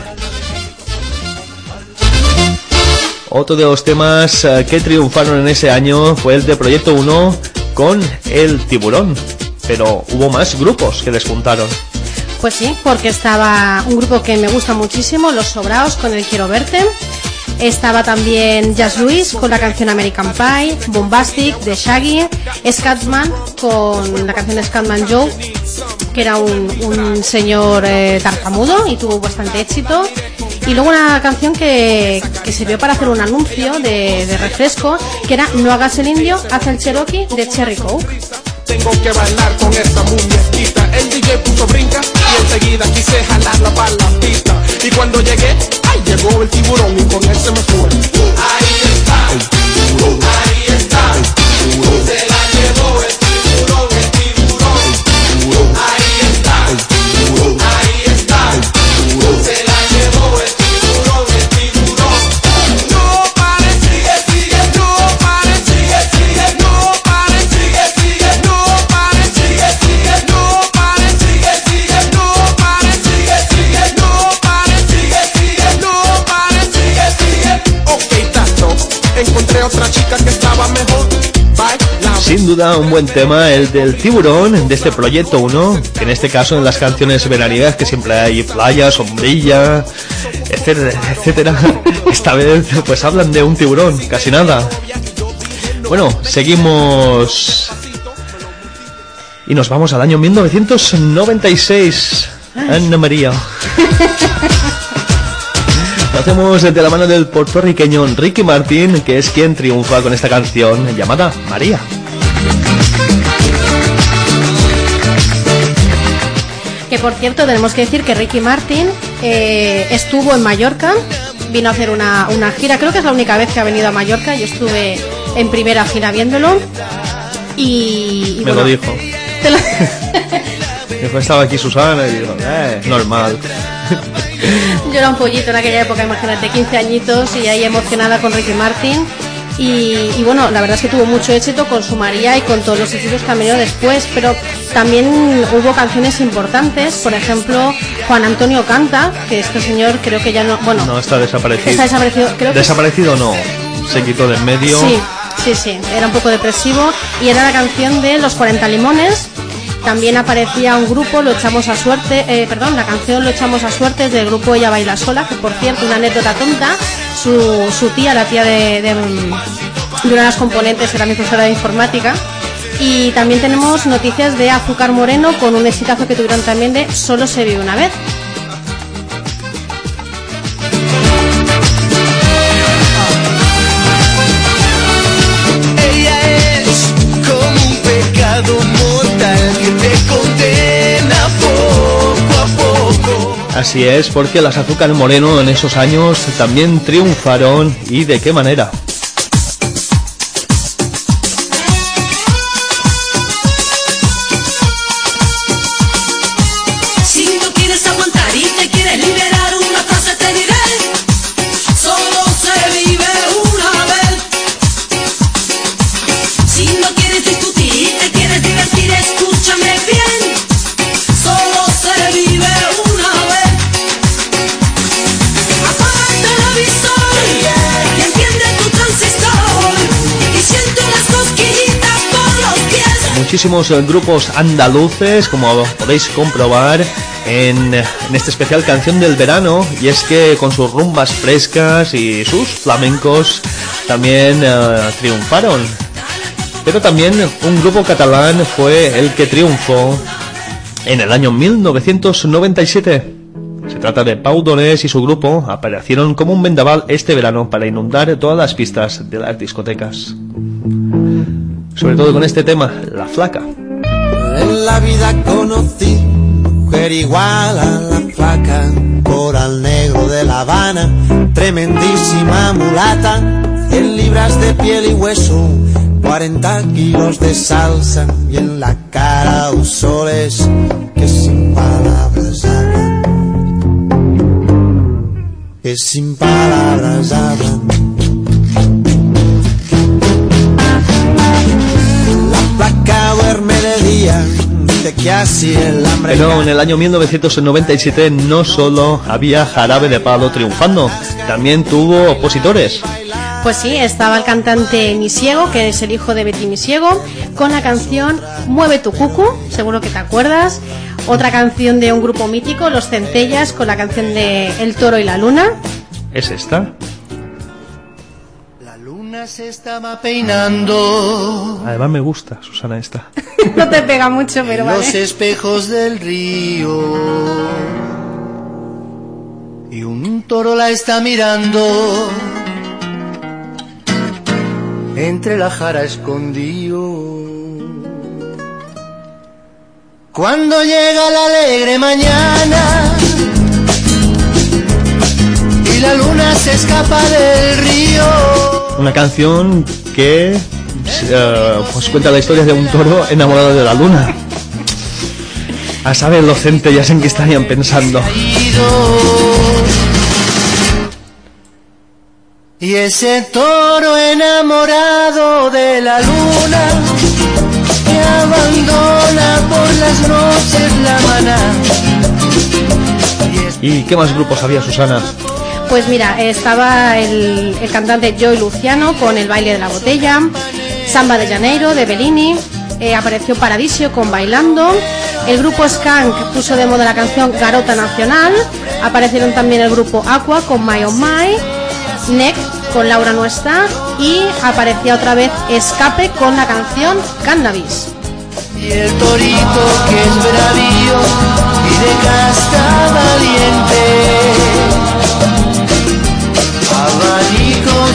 Otro de los temas eh, que triunfaron en ese año fue el de Proyecto 1 con El Tiburón. Pero hubo más grupos que les juntaron. Pues sí, porque estaba un grupo que me gusta muchísimo, Los Sobraos con el Quiero Verte. Estaba también Jazz Luis con la canción American Pie, Bombastic de Shaggy, Scatman con la canción Scatman Joe, que era un, señor eh, tartamudo y tuvo bastante éxito. Y luego una canción que, que sirvió para hacer un anuncio de refresco, que era No hagas el indio, haz el Cherokee de Cherry Coke. Tengo que bailar con esta muñequita. El DJ puso brinca y enseguida quise jalarla para la pista. Y cuando llegué, ay, llegó el tiburón y con él se me fue. Ahí está. Ahí está. Se la llevó otra chica que estaba mejor. Baila. Sin duda un buen tema el del tiburón de este proyecto 1, que en este caso en las canciones veraniegas que siempre hay playa, sombrilla, etcétera, etcétera. [LAUGHS] Esta vez pues hablan de un tiburón, casi nada. Bueno, seguimos y nos vamos al año 1996. Ana María. [LAUGHS] Lo hacemos de la mano del puertorriqueño Ricky Martin, que es quien triunfa con esta canción llamada María. Que por cierto, tenemos que decir que Ricky Martin eh, estuvo en Mallorca, vino a hacer una, una gira, creo que es la única vez que ha venido a Mallorca, yo estuve en primera fila viéndolo. Y, y Me bueno, lo dijo. te lo- [LAUGHS] Después estaba aquí Susana y digo, eh, normal. [LAUGHS] Yo era un pollito en aquella época, imagínate, 15 añitos y ahí emocionada con Ricky Martin. Y, y bueno, la verdad es que tuvo mucho éxito con su María y con todos los éxitos que han venido después, pero también hubo canciones importantes, por ejemplo, Juan Antonio Canta, que este señor creo que ya no, bueno, No, está desaparecido. está desaparecido, creo que Desaparecido no, se quitó de en medio. Sí, sí, sí, era un poco depresivo y era la canción de Los 40 Limones. También aparecía un grupo, Lo Echamos a Suerte, eh, perdón, la canción Lo Echamos a Suerte del grupo Ella Baila Sola, que por cierto, una anécdota tonta, su, su tía, la tía de, mm, una de las componentes, era mi profesora de informática. Y también tenemos noticias de Azúcar Moreno con un exitazo que tuvieron también de Solo se vive una vez. Así es, porque las Azúcar Moreno en esos años también triunfaron y de qué manera. Muchísimos eh, grupos andaluces, como podéis comprobar en, en este especial canción del verano, y es que con sus rumbas frescas y sus flamencos también eh, triunfaron. Pero también un grupo catalán fue el que triunfó en el año 1997. Se trata de Pau Donés y su grupo aparecieron como un vendaval este verano para inundar todas las pistas de las discotecas. Sobre todo con este tema, La Flaca. En la vida conocí mujer igual a la flaca, coral negro de La Habana, tremendísima mulata, 100 libras de piel y hueso, 40 kilos de salsa y en la cara un soles que sin palabras hablan, que sin palabras hablan. Duerme de día, dice que así el hambre Pero en el año 1997 no solo había jarabe de palo triunfando, también tuvo opositores. Pues sí, estaba el cantante Misiego, que es el hijo de Betty Misiego, con la canción Mueve tu cucu, seguro que te acuerdas. Otra canción de un grupo mítico, Los Centellas, con la canción de El Toro y la Luna. ¿Es esta? Se estaba peinando Además me gusta, Susana, esta. [LAUGHS] no te pega mucho, pero en los espejos del río. Y un toro la está mirando. Entre la jara escondido. Cuando llega la alegre mañana y la luna se escapa del río. Una canción que eh, pues cuenta la historia de un toro enamorado de la luna. A saber los centellas en qué estarían pensando. Y ese toro enamorado de la luna que abandona por las noches la maná. ¿Y qué más grupos había, Susana? Pues mira, estaba el, el cantante Joy Luciano con El baile de la botella, Samba de Janeiro de Bellini, eh, apareció Paradisio con Bailando, el grupo Skank puso de moda la canción Garota Nacional, aparecieron también el grupo Aqua con My Oh My, Neck con Laura No Está y aparecía otra vez Escape con la canción Cannabis.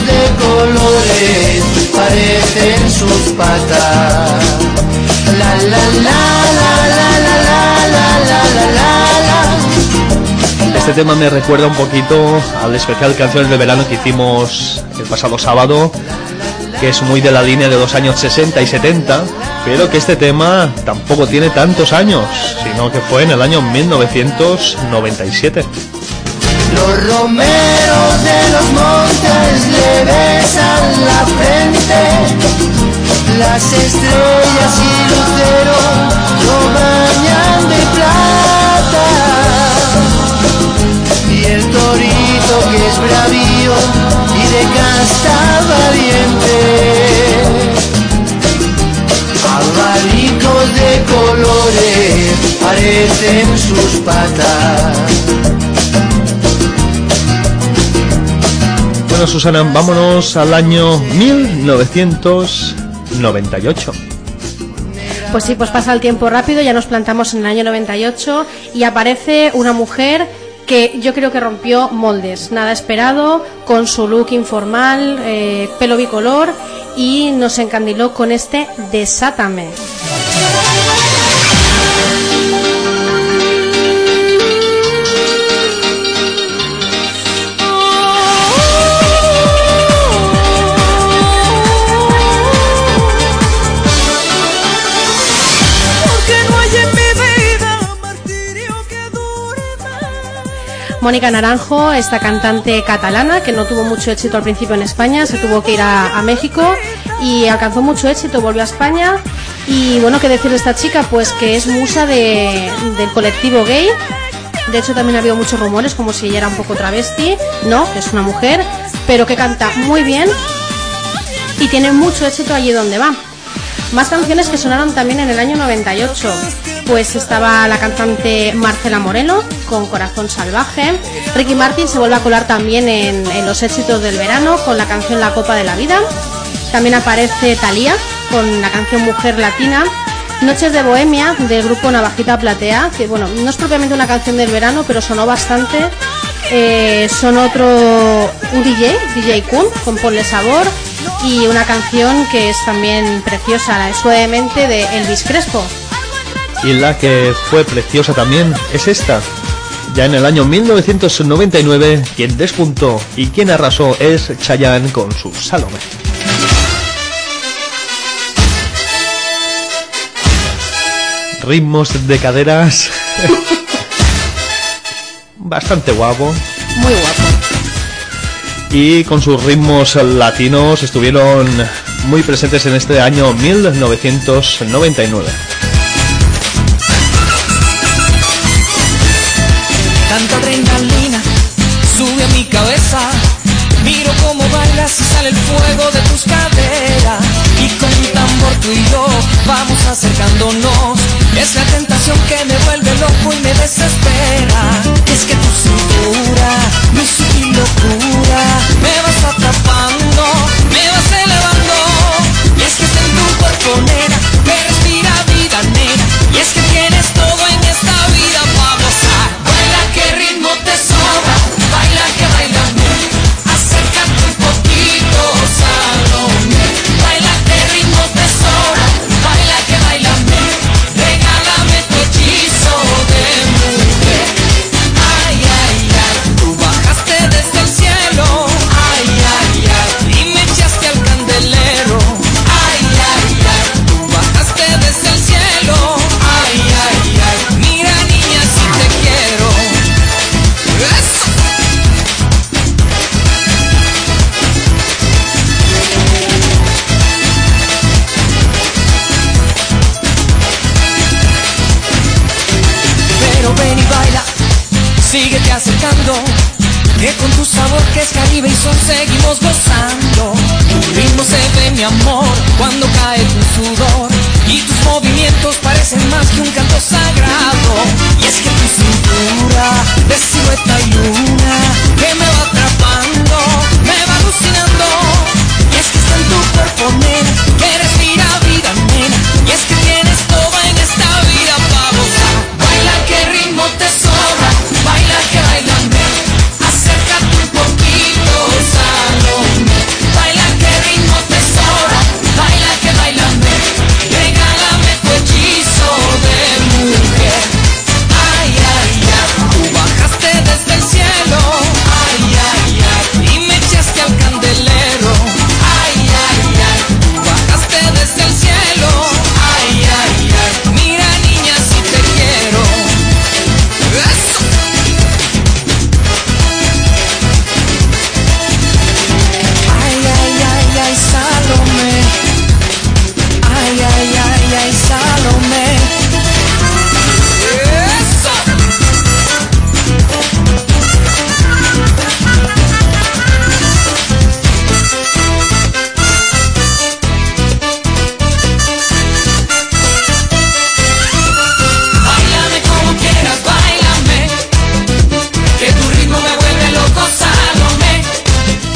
De colores parecen sus patas. La la la la la la la la la la la. Este tema me recuerda un poquito al especial Canciones de Verano que hicimos el pasado sábado, que es muy de la línea de los años 60 y 70, pero que este tema tampoco tiene tantos años, sino que fue en el año 1997. Los romeros de los montes le besan la frente, las estrellas y luceros lo bañan de plata. Y el torito que es bravío y de casta valiente. Abanicos de colores parecen sus patas. Bueno, Susana, vámonos al año 1998. Pues sí, pues pasa el tiempo rápido, ya nos plantamos en el año 98 y aparece una mujer que yo creo que rompió moldes, nada esperado, con su look informal, eh, pelo bicolor y nos encandiló con este Desátame. Mónica Naranjo, esta cantante catalana que no tuvo mucho éxito al principio en España, se tuvo que ir a, México y alcanzó mucho éxito, volvió a España. Y bueno, ¿qué decir de esta chica? Pues que es musa de- del colectivo gay. De hecho, también ha habido muchos rumores como si ella era un poco travesti. No, es una mujer, pero que canta muy bien y tiene mucho éxito allí donde va. Más canciones que sonaron también en el año 98. Pues estaba la cantante Marcela Moreno con Corazón Salvaje. Ricky Martin se vuelve a colar también en, los éxitos del verano con la canción La Copa de la Vida. También aparece Thalía con la canción Mujer Latina. Noches de Bohemia del grupo Navajita Platea, que bueno, no es propiamente una canción del verano, pero sonó bastante. Eh, son otro, un DJ, DJ Kun, con Ponle Sabor, y una canción que es también preciosa, Suavemente de Elvis Crespo. Y la que fue preciosa también es esta. Ya en el año 1999, quien despuntó y quien arrasó es Chayanne con su Salome. Ritmos de caderas. [LAUGHS] Bastante guapo. Muy guapo. Y con sus ritmos latinos estuvieron muy presentes en este año 1999. Tanta adrenalina sube a mi cabeza. Miro cómo bailas y sale el fuego de tus caderas. Y con un tambor tú y yo vamos acercándonos. Es la tentación que me vuelve loco y me desespera. Es que tu cintura, mi sutil locura, me vas atrapando, me vas elevando. Y es que en tu cuerpo, nena, me respira vida, nena. Cuando cae tu sudor y tus movimientos parecen más que un canto sagrado. Y es que tu cintura de silueta y luna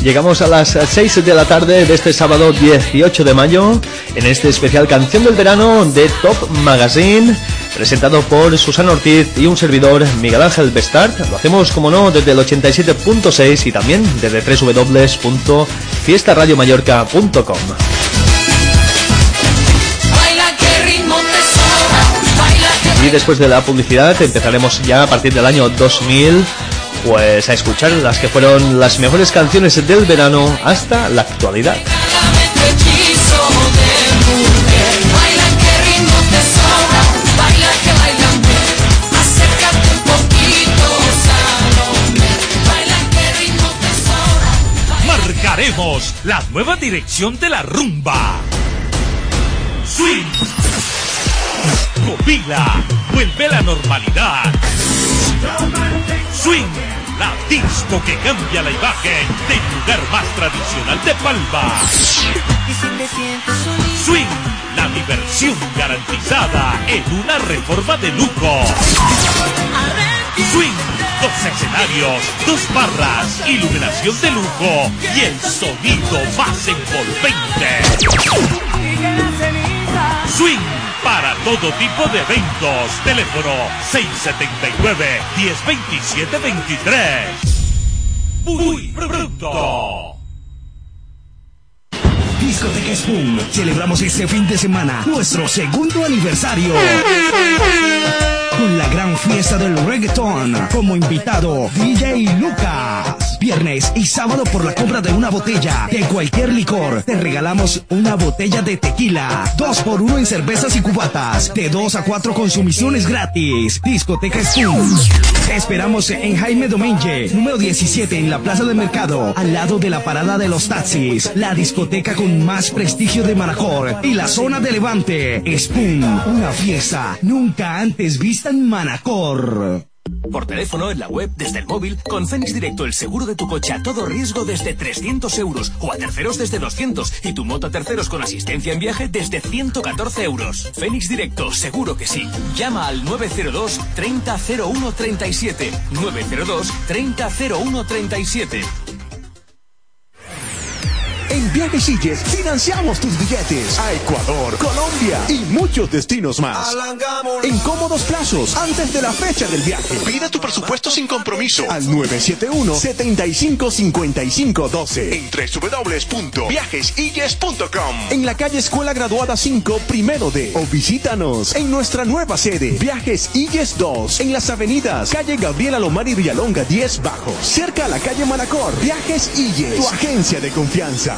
Llegamos a las 6 de la tarde de este sábado 18 de mayo en este especial Canción del Verano de Top Magazine presentado por Susana Ortiz y un servidor Miguel Ángel Bestart. Lo hacemos como no desde el 87.6 y también desde www.fiestaradiomayorca.com. Y después de la publicidad empezaremos ya a partir del año 2000 pues a escuchar las que fueron las mejores canciones del verano hasta la actualidad. Marcaremos la nueva dirección de la rumba. Swing. Copila. Vuelve la normalidad. Swing. La disco que cambia la imagen del lugar más tradicional de Palma. Swing, la diversión garantizada en una reforma de lujo. Swing, dos escenarios, dos barras, iluminación de lujo y el sonido más envolvente. Swing, para todo tipo de eventos. Teléfono 679-1027-23. Muy pronto. Discoteca Spoon. Celebramos este fin de semana nuestro segundo aniversario. Con la gran fiesta del reggaeton. Como invitado, DJ Lucas. Viernes y sábado por la compra de una botella de cualquier licor. Te regalamos una botella de tequila. Dos por uno en cervezas y cubatas. De dos a cuatro consumiciones gratis. Discoteca Spoon. Esperamos en Jaime Domínguez, número 17 en la Plaza de Mercado, al lado de la parada de los taxis. La discoteca con más prestigio de Manacor y la zona de Levante. Spoon, una fiesta nunca antes vista en Manacor. Por teléfono, en la web, desde el móvil, con Fénix Directo el seguro de tu coche a todo riesgo desde 300 euros o a terceros desde 200 y tu moto a terceros con asistencia en viaje desde 114 euros. Fénix Directo, seguro que sí. Llama al 902 300137 902 300137 En Viajes financiamos tus billetes a Ecuador, Colombia y muchos destinos más. En cómodos plazos, antes de la fecha del viaje. Pide tu presupuesto sin compromiso al 971-755512 en www.viajesilles.com. En la calle Escuela Graduada 5, primero D. O visítanos en nuestra nueva sede, Viajes Illes 2, en las avenidas calle Gabriela Lomar y Villalonga 10 Bajo, cerca a la calle Manacor. Viajes Illes, tu agencia de confianza.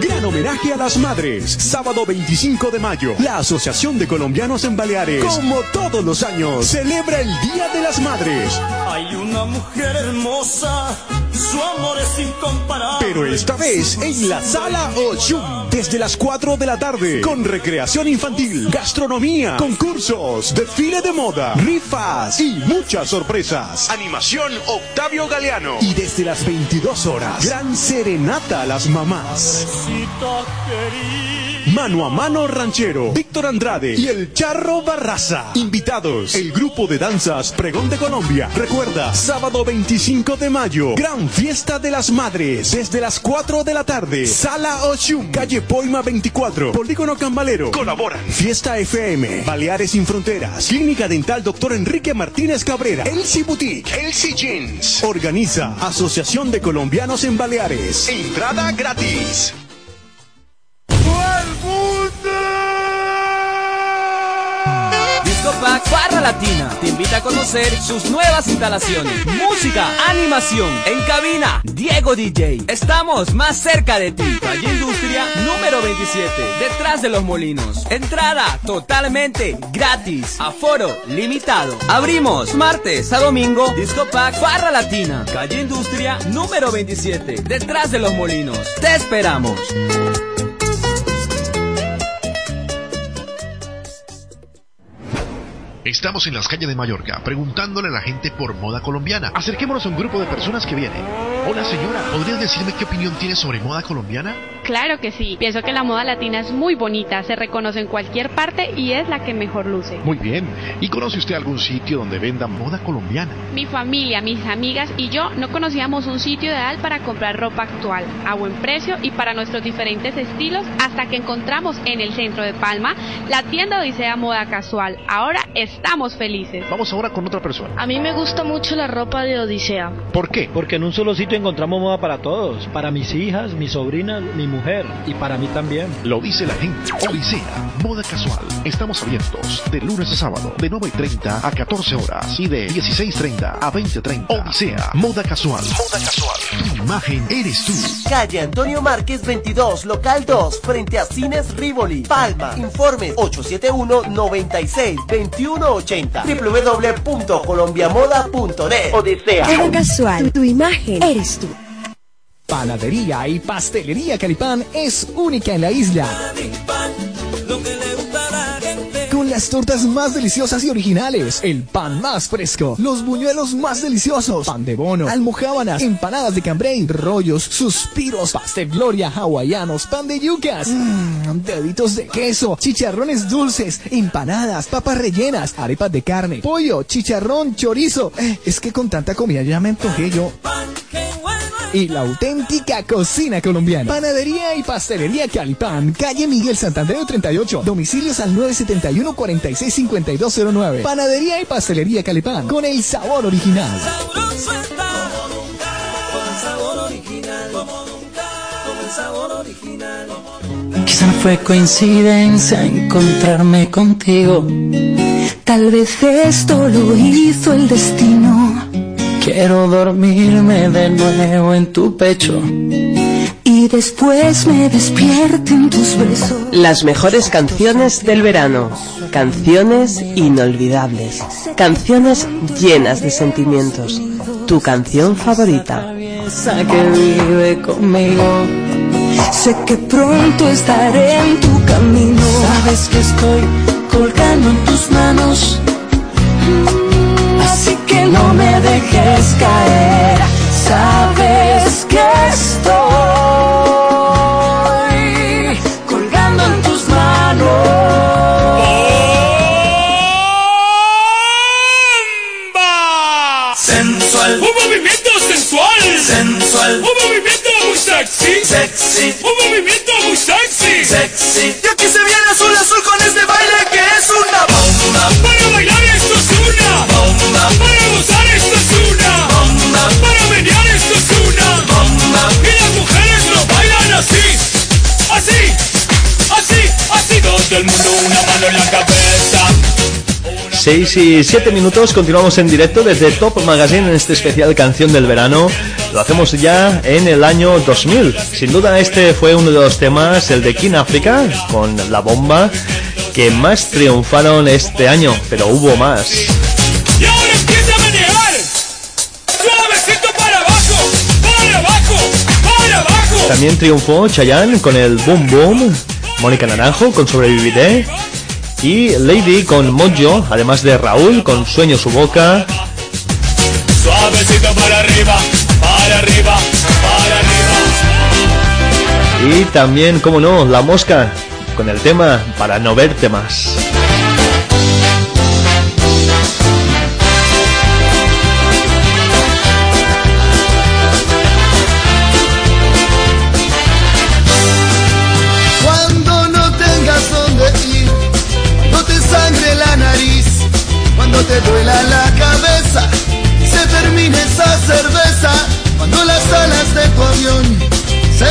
Gran homenaje a las madres. Sábado 25 de mayo. La Asociación de Colombianos en Baleares, como todos los años, celebra el Día de las Madres. Hay una mujer hermosa, su amor es incomparable. Pero esta vez en la Sala Ochum, desde las 4 de la tarde, con recreación infantil, gastronomía, concursos, desfile de moda, rifas y muchas sorpresas. Animación Octavio Galeano. Y desde las 22 horas, gran serenata a las mamás. Mano a mano ranchero, Víctor Andrade y el Charro Barraza. Invitados, el grupo de danzas Pregón de Colombia. Recuerda, sábado 25 de mayo, gran fiesta de las madres, desde las 4 de la tarde. Sala Oshum, calle Poima 24, Polígono Cambalero. Colaboran Fiesta FM, Baleares Sin Fronteras, Clínica Dental Doctor Enrique Martínez Cabrera, Elsie Boutique, Elsie Jeans. Organiza Asociación de Colombianos en Baleares. Entrada gratis. Barra Latina te invita a conocer sus nuevas instalaciones. Música, animación, en cabina, Diego DJ. Estamos más cerca de ti. Calle Industria número 27, detrás de los molinos. Entrada totalmente gratis. Aforo limitado. Abrimos martes a domingo. Disco Pack Barra Latina. Calle Industria número 27, detrás de los molinos. Te esperamos. Estamos en las calles de Mallorca preguntándole a la gente por moda colombiana. Acerquémonos a un grupo de personas que viene. Hola señora, ¿podrías decirme qué opinión tiene sobre moda colombiana? Claro que sí. Pienso que la moda latina es muy bonita, se reconoce en cualquier parte y es la que mejor luce. Muy bien. ¿Y conoce usted algún sitio donde venda moda colombiana? Mi familia, mis amigas y yo no conocíamos un sitio ideal para comprar ropa actual, a buen precio y para nuestros diferentes estilos hasta que encontramos en el centro de Palma la tienda Odisea Moda Casual. Ahora estamos felices. Vamos ahora con otra persona. A mí me gusta mucho la ropa de Odisea. ¿Por qué? Porque en un solo sitio encontramos moda para todos, para mis hijas, mis sobrinas, mi mujer y para mí también. Lo dice la gente. Odisea, moda casual. Estamos abiertos de lunes a sábado, de 9 y 30 a 14 horas y de 16.30 a 20.30. Odisea, moda casual. Moda casual. Tu imagen eres tú. Calle Antonio Márquez 22, local 2, frente a Cines Rivoli, Palma. Informes 871-96-2180. www.colombiamoda.net. Odisea. Moda casual, tu imagen eres tú. Panadería y pastelería Calipán es única en la isla. Las tortas más deliciosas y originales, el pan más fresco, los buñuelos más deliciosos, pan de bono, almojábanas, empanadas de cambray, rollos, suspiros, pastel gloria, hawaianos, pan de yucas, mmm, deditos de queso, chicharrones dulces, empanadas, papas rellenas, arepas de carne, pollo, chicharrón, chorizo. Eh, es que con tanta comida ya me antojé yo. Y la auténtica cocina colombiana. Panadería y pastelería Calipán. Calle Miguel Santander 38. Domicilios al 971-465209. Panadería y pastelería Calipán. Con el sabor original. Quizá no fue coincidencia encontrarme contigo. Tal vez esto lo hizo el destino. Quiero dormirme de nuevo en tu pecho. Y después me despierte en tus besos. Las mejores canciones del verano. Canciones inolvidables. Canciones llenas de sentimientos. Tu canción favorita. Que vive conmigo. Sé que pronto estaré en tu camino. Sabes que estoy colgando en tus manos. Así que no me dejes caer. Sabes sexy. Un movimiento muy sexy. Sexy. Y aquí se viene azul azul con este baile que es una bomba. Para bailar esto es una bomba. Para gozar esto es una bomba. Para menear esto es una bomba. Y las mujeres lo bailan así. Así. Así. Así. Todo el mundo una mano en la cabeza. 6 y 7 minutos, continuamos en directo desde Top Magazine en este especial Canción del Verano. Lo hacemos ya en el año 2000. Sin duda este fue uno de los temas, el de King Africa, con la bomba, que más triunfaron este año, pero hubo más. También triunfó Chayanne con el Boom Boom, Mónica Naranjo con Sobreviviré y Lady con Mojo, además de Raúl con Sueño su boca. Suavecito para arriba. Arriba. Para arriba. Y también, como no, La Mosca con el tema Para no verte más.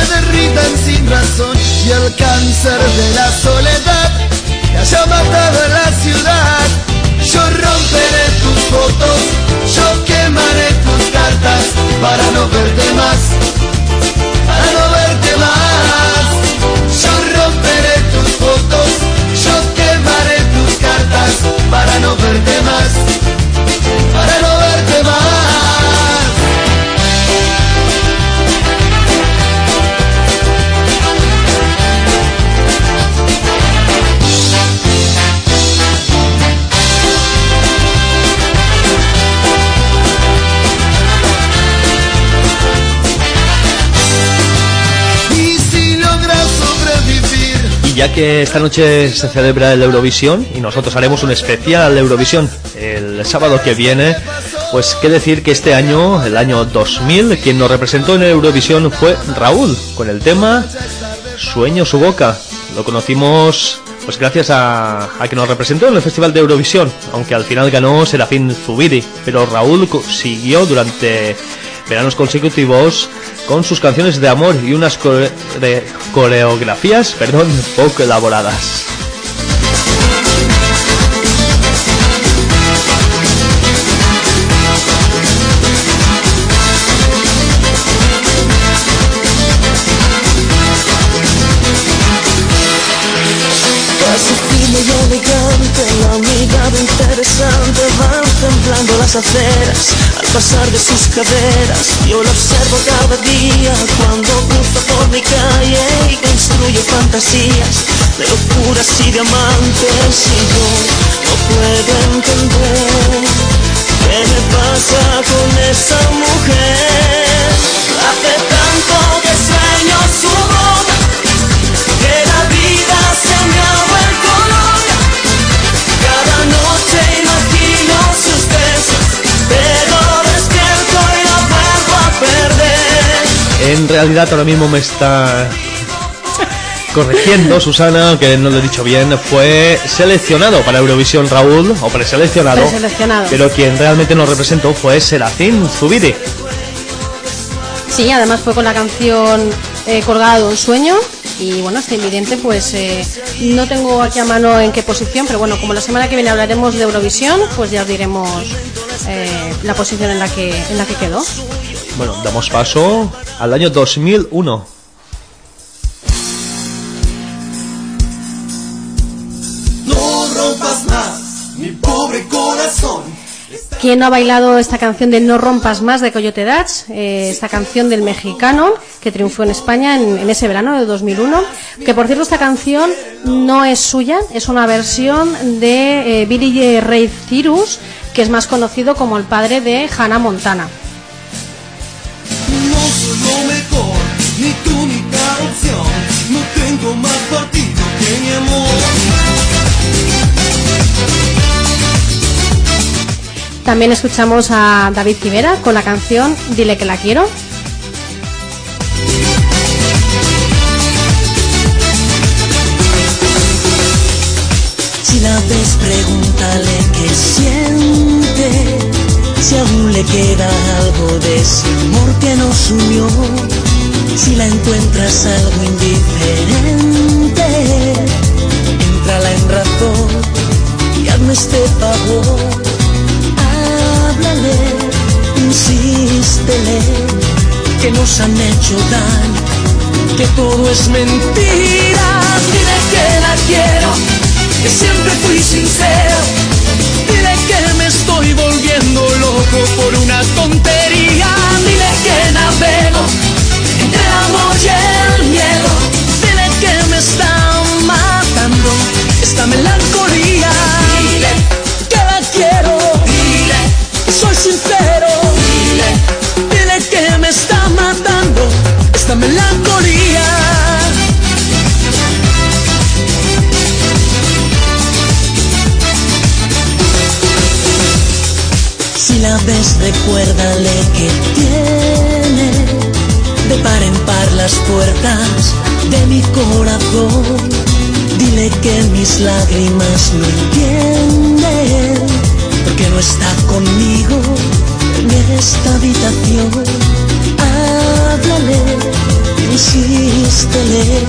Derritan sin razón y el cáncer de la soledad te haya matado en la ciudad. Yo romperé tus fotos, yo quemaré tus cartas para no verte más, para no verte más. Yo romperé tus fotos, yo quemaré tus cartas para no verte más, para no que esta noche se celebra el Eurovisión y nosotros haremos un especial Eurovisión el sábado que viene, pues qué decir que este año, el año 2000, quien nos representó en Eurovisión fue Raúl, con el tema Sueño su boca. Lo conocimos pues gracias a, a que nos representó en el Festival de Eurovisión, aunque al final ganó Serafín Zubiri, pero Raúl siguió durante veranos consecutivos con sus canciones de amor y unas core- coreografías, perdón, poco elaboradas. Casi fino y elegante, la mirada interesante van temblando las aceras pasar de sus caderas. Yo la observo cada día cuando cruza por mi calle y construyo fantasías. de locuras y diamantes y yo no puedo entender qué me pasa con esa mujer. Hace tanto En realidad ahora mismo me está corrigiendo Susana, que no lo he dicho bien, fue seleccionado para Eurovisión Raúl, o preseleccionado, Preseleccionado. pero quien realmente nos representó fue Serafín Zubiri. Sí, además fue con la canción eh, Colgada de un sueño. Y bueno, este invidente, pues eh, no tengo aquí a mano en qué posición, pero bueno, como la semana que viene hablaremos de Eurovisión, pues ya os diremos eh, la posición en la que en la que quedó. Bueno, damos paso al año 2001. No rompas más mi pobre corazón. ¿Quién no ha bailado esta canción de No rompas más de Coyote Dutch? Eh, esta canción del mexicano que triunfó en España en, en ese verano de 2001. Que por cierto esta canción no es suya, es una versión de eh, Billy Ray Cyrus, que es más conocido como el padre de Hannah Montana. No tengo más partido que mi amor. También escuchamos a David Civera con la canción Dile que la quiero. Si la ves, pregúntale qué siente. Si aún le queda algo de ese amor que nos unió. Si la encuentras algo indiferente, entrala en razón y hazme este favor. Háblale, insístele, que nos han hecho daño, que todo es mentira. Dile que la quiero que siempre fui sincero. Dile que me estoy volviendo loco por una tontería. Dile que navego entre el miedo. Dile que me está matando esta melancolía. Dile que la quiero. Dile soy sincero. Dile, dile que me está matando esta melancolía. Si la ves, recuérdale que tiene de par en par las puertas de mi corazón. Dile que mis lágrimas no entienden, porque no está conmigo en esta habitación. Háblale, insístele,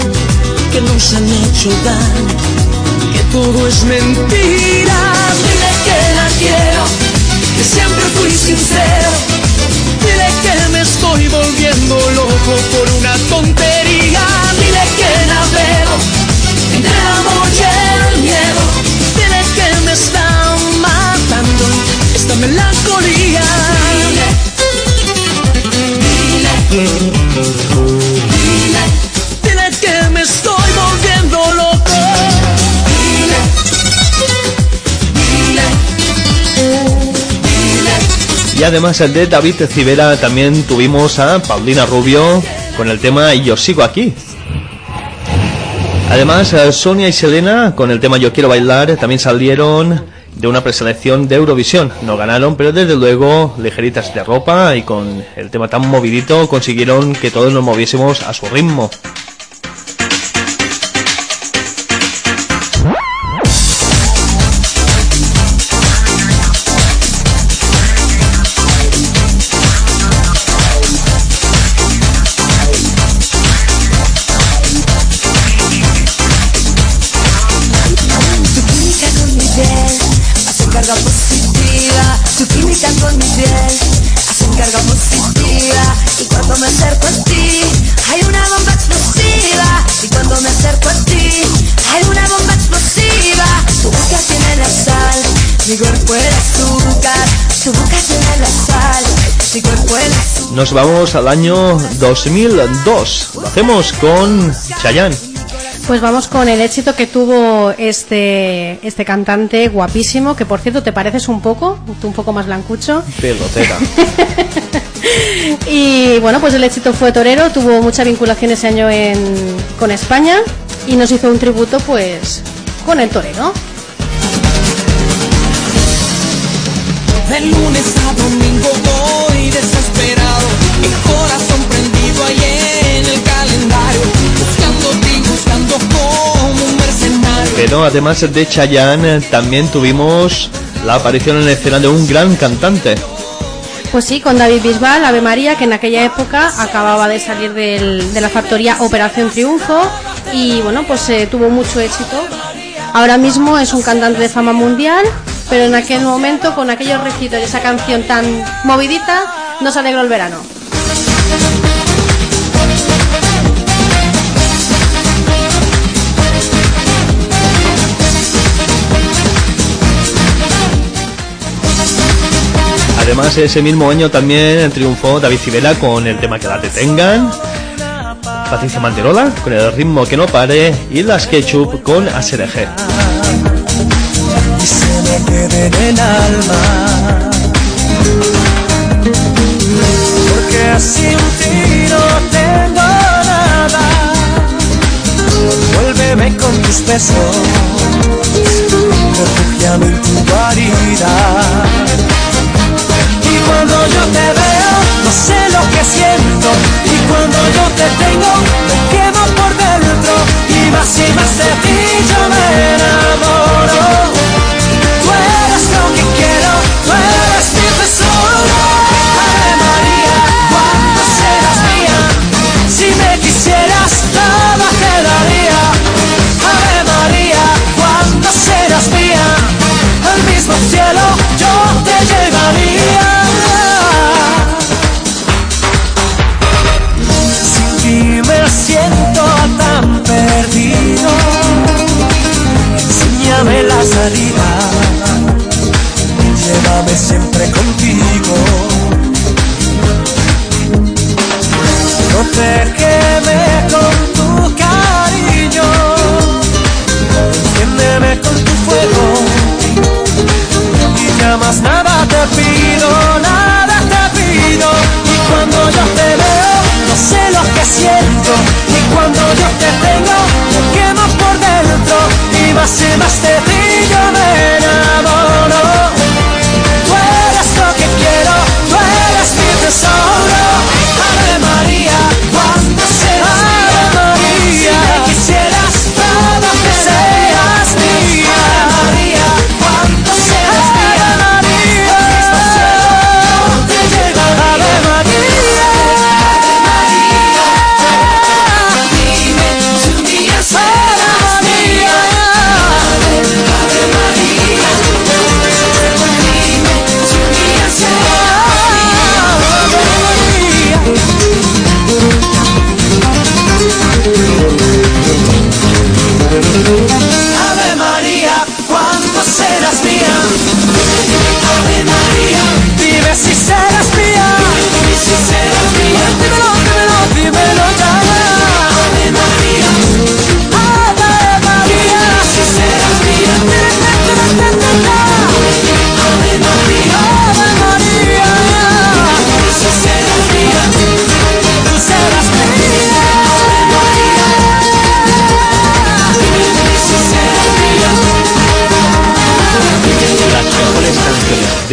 que nos han hecho daño, que todo es mentira. Dile que la quiero que siempre fui sincero. Estoy volviendo loco por una tontería. Dile que navego entre el amor y el miedo. Dile que me está matando esta melancolía. Dile, dile, además el de David Civera también tuvimos a Paulina Rubio con el tema yo sigo aquí. Además, Sonia y Selena con el tema Yo quiero bailar también salieron de una preselección de Eurovisión. No ganaron, pero desde luego, ligeritas de ropa y con el tema tan movidito consiguieron que todos nos moviésemos a su ritmo. Nos vamos al año 2002. Lo hacemos con Chayanne. Pues vamos con el éxito que tuvo este, este cantante guapísimo, que por cierto te pareces un poco, tú un poco más blancucho. Pelotera. [LAUGHS] Y bueno, pues el éxito fue torero, tuvo mucha vinculación ese año en, con España y nos hizo un tributo pues con el torero. De lunes a domingo voy desesperado, Pero además de Chayanne, también tuvimos la aparición en escena de un gran cantante. Pues sí, con David Bisbal, Ave María, que en aquella época acababa de salir del- de la factoría Operación Triunfo y bueno, pues eh, tuvo mucho éxito. Ahora mismo es un cantante de fama mundial, pero en aquel momento, con aquellos recitos y esa canción tan movidita, nos alegró el verano. Además, ese mismo año también triunfó David Civera con el tema Que la detengan, Patricia Manterola con el ritmo que no pare y las Ketchup con ASDG. Vuélveme con tus besos, refúgiame en tu. Te veo, no sé lo que siento. Y cuando yo te tengo, me quedo por dentro. Y más y más de ti yo me enamoro. Siempre contigo. No te queme con tu cariño, enciéndeme con tu fuego. Y ya más nada te pido, nada te pido. Y cuando yo te veo, no sé lo que siento. Y cuando yo te tengo, me quemo por dentro. Y más y más de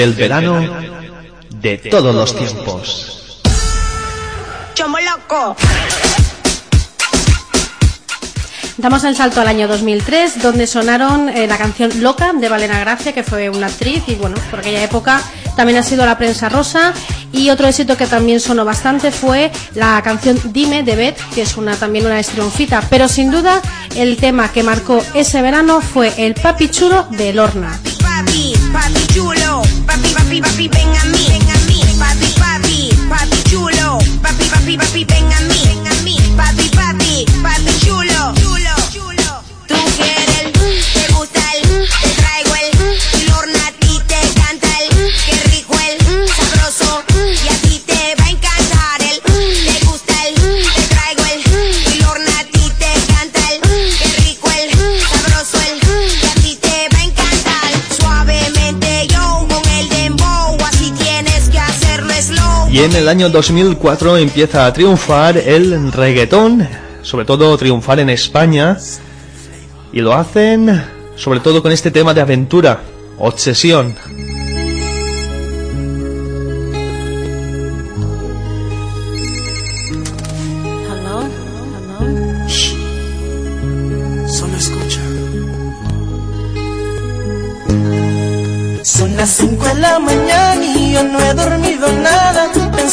del verano de todos los tiempos. Chomo loco. Damos el salto al año 2003, donde sonaron eh, la canción Loca de Valena Gracia, que fue una actriz y bueno, por aquella época también ha sido la prensa rosa. Y otro éxito que también sonó bastante fue la canción Dime de Beth, que es una también una estriunfita. Pero sin duda, el tema que marcó ese verano fue el Papi Chulo de Lorna. Papi, papi, papi, papi, Y en el año 2004 empieza a triunfar el reggaetón, sobre todo triunfar en España. Y lo hacen sobre todo con este tema de aventura, obsesión. Son las 5 de la mañana y yo no he dormido nada.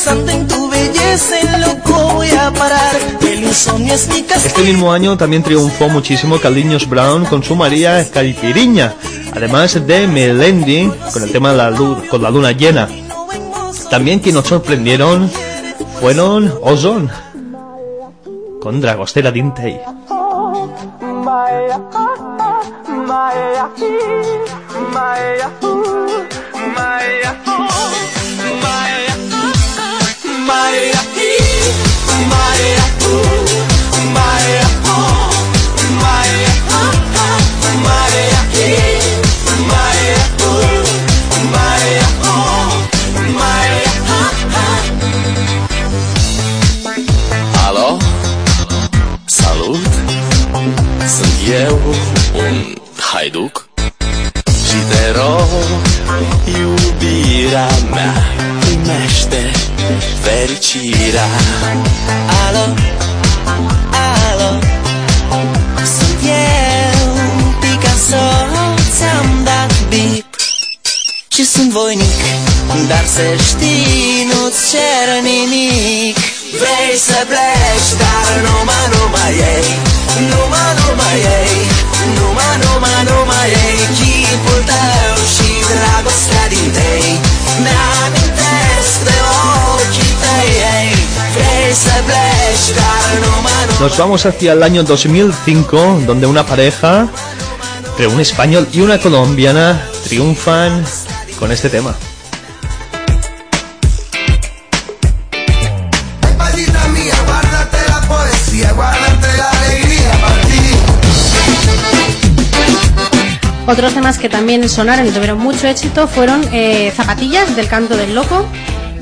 Pensando en tu belleza, en loco voy a parar. El insomnio es mi castigo. Este mismo año también triunfó muchísimo Caldiños Brown con su María Caipiriña, además de Melendi con el tema la luz, con la luna llena. También quienes nos sorprendieron fueron Ozone con Dragostera Dintei. Eu, un haiduc. Și te rog, iubirea mea Primește fericirea. Alo, alo Sunt eu, Picasso Ți-am dat bip Și sunt voinic Dar să știi, și dragostea din tei Mi-amintesc de ochii tăi ei Nos vamos hacia el año 2005, donde una pareja, entre un español y una colombiana, triunfan con este tema. Otros temas que también sonaron y tuvieron mucho éxito fueron eh, Zapatillas del Canto del Loco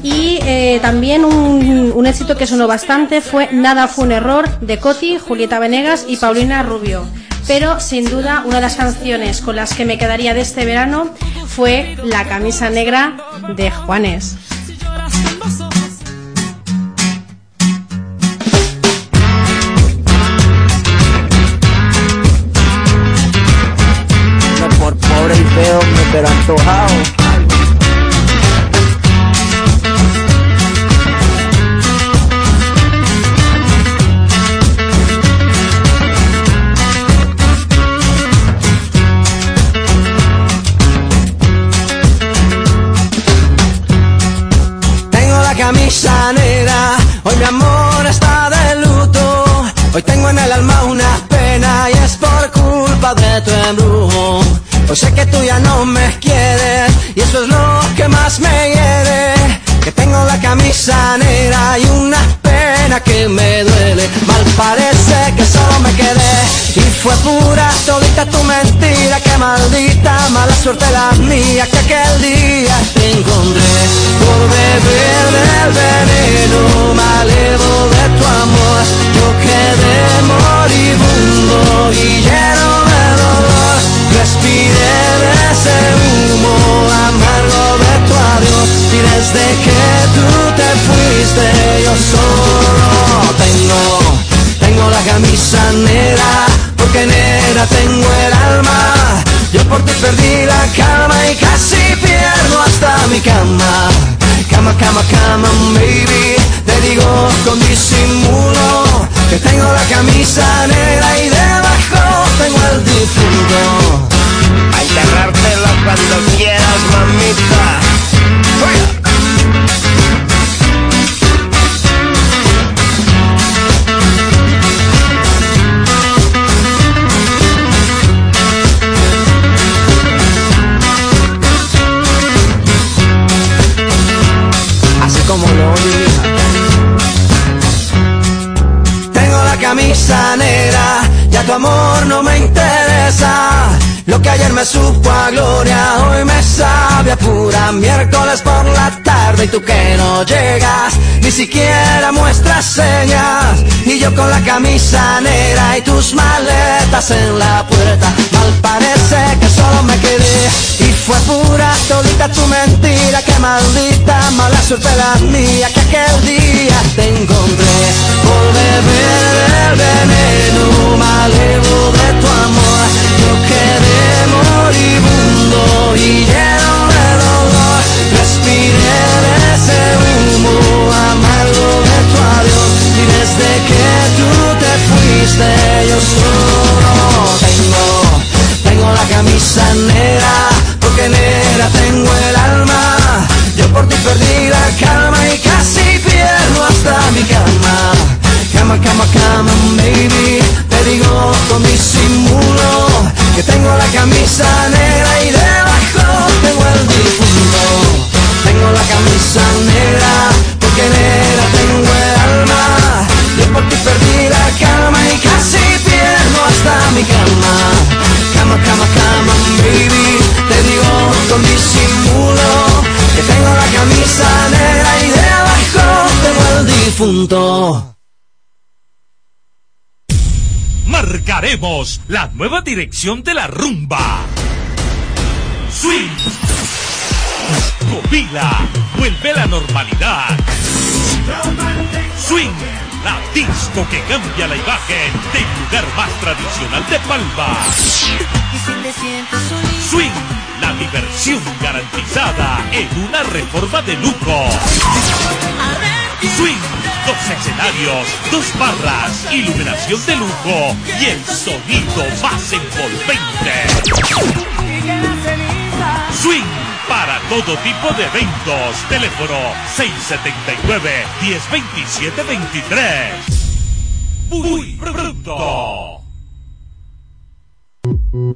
y eh, también un, un éxito que sonó bastante fue Nada fue un error de Coti, Julieta Venegas y Paulina Rubio. Pero sin duda una de las canciones con las que me quedaría de este verano fue La camisa negra de Juanes. Tengo la camisa negra, hoy mi amor está de luto. Hoy tengo en el alma una pena y es por culpa de tu embrujo. Hoy sé que tú ya no me quieres y eso es lo que más me hiere. Que tengo la camisa negra y una pena que me duele. Mal parece que solo me quedé y fue pura todita tu mentira. Que maldita mala suerte la mía que aquel día te encontré por beber del veneno malevo de tu amor. Yo quedé moribundo y lleno. De ese humo amargo de tu adiós y desde que tú te fuiste yo solo tengo, tengo la camisa negra porque negra tengo el alma. Yo por ti perdí la calma y casi pierdo hasta mi cama. Cama, cama, cama, baby. Te digo con disimulo que tengo la camisa negra y debajo tengo el difunto. A enterrártelo cuando quieras, mamita. Camisa negra, ya tu amor no me interesa. Lo que ayer me supo a gloria, hoy me sabe a pura miércoles por la tarde y tú que no llegas, ni siquiera muestras señas. Y yo con la camisa negra y tus maletas en la puerta, parece que solo me quedé. Y fue pura todita tu mentira, que maldita mala suerte la mía, que aquel día te encontré por beber del veneno malevo de tu amor. Yo quedé moribundo y lleno de dolor. Respiré de ese humo amargo de tu adiós. Y desde que tú te fuiste, yo solo tengo, tengo la camisa negra, porque negra tengo el alma. Yo por ti perdí la calma y casi pierdo hasta mi cama. Cama, cama, cama, baby, te digo con disimulo que tengo la camisa negra y debajo tengo el difunto. Tengo la camisa negra porque negra tengo el alma. Yo por ti perdí la calma y casi pierdo hasta mi cama. Cama, cama, cama, baby, te digo con disimulo que tengo la camisa negra y debajo tengo el difunto. Marcaremos la nueva dirección de la rumba. Swing. Copila. Vuelve la normalidad. Swing. La disco que cambia la imagen del lugar más tradicional de Palma. Swing. La diversión garantizada en una reforma de lujo. Swing. Dos escenarios, dos barras, iluminación de lujo y el sonido más envolvente. Swing para todo tipo de eventos. Teléfono 679 1027 23. Muy pronto.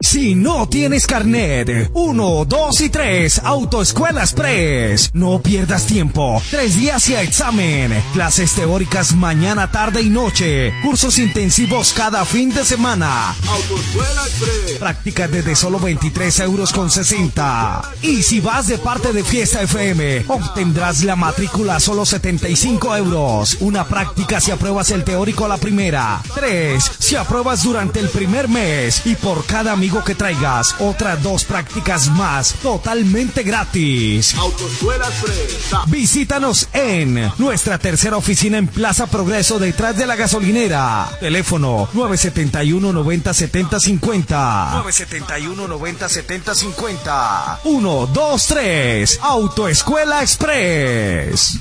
Si no tienes carnet, 1, 2 y 3, Autoescuela Express. No pierdas tiempo. Tres días y examen. Clases teóricas mañana, tarde y noche. Cursos intensivos cada fin de semana. Autoescuela Express. Práctica desde solo 23 euros con 60. Y si vas de parte de Fiesta FM, obtendrás la matrícula a solo 75 euros. Una práctica si apruebas el teórico a la primera. Tres, si apruebas durante el primer mes. Y por cada amigo que traigas, otras dos prácticas más totalmente gratis. Autoescuela Express. Visítanos en nuestra tercera oficina en Plaza Progreso detrás de la gasolinera. Teléfono 971 90 70 50. 971 90 70 50. 1, 2, 3. Autoescuela Express.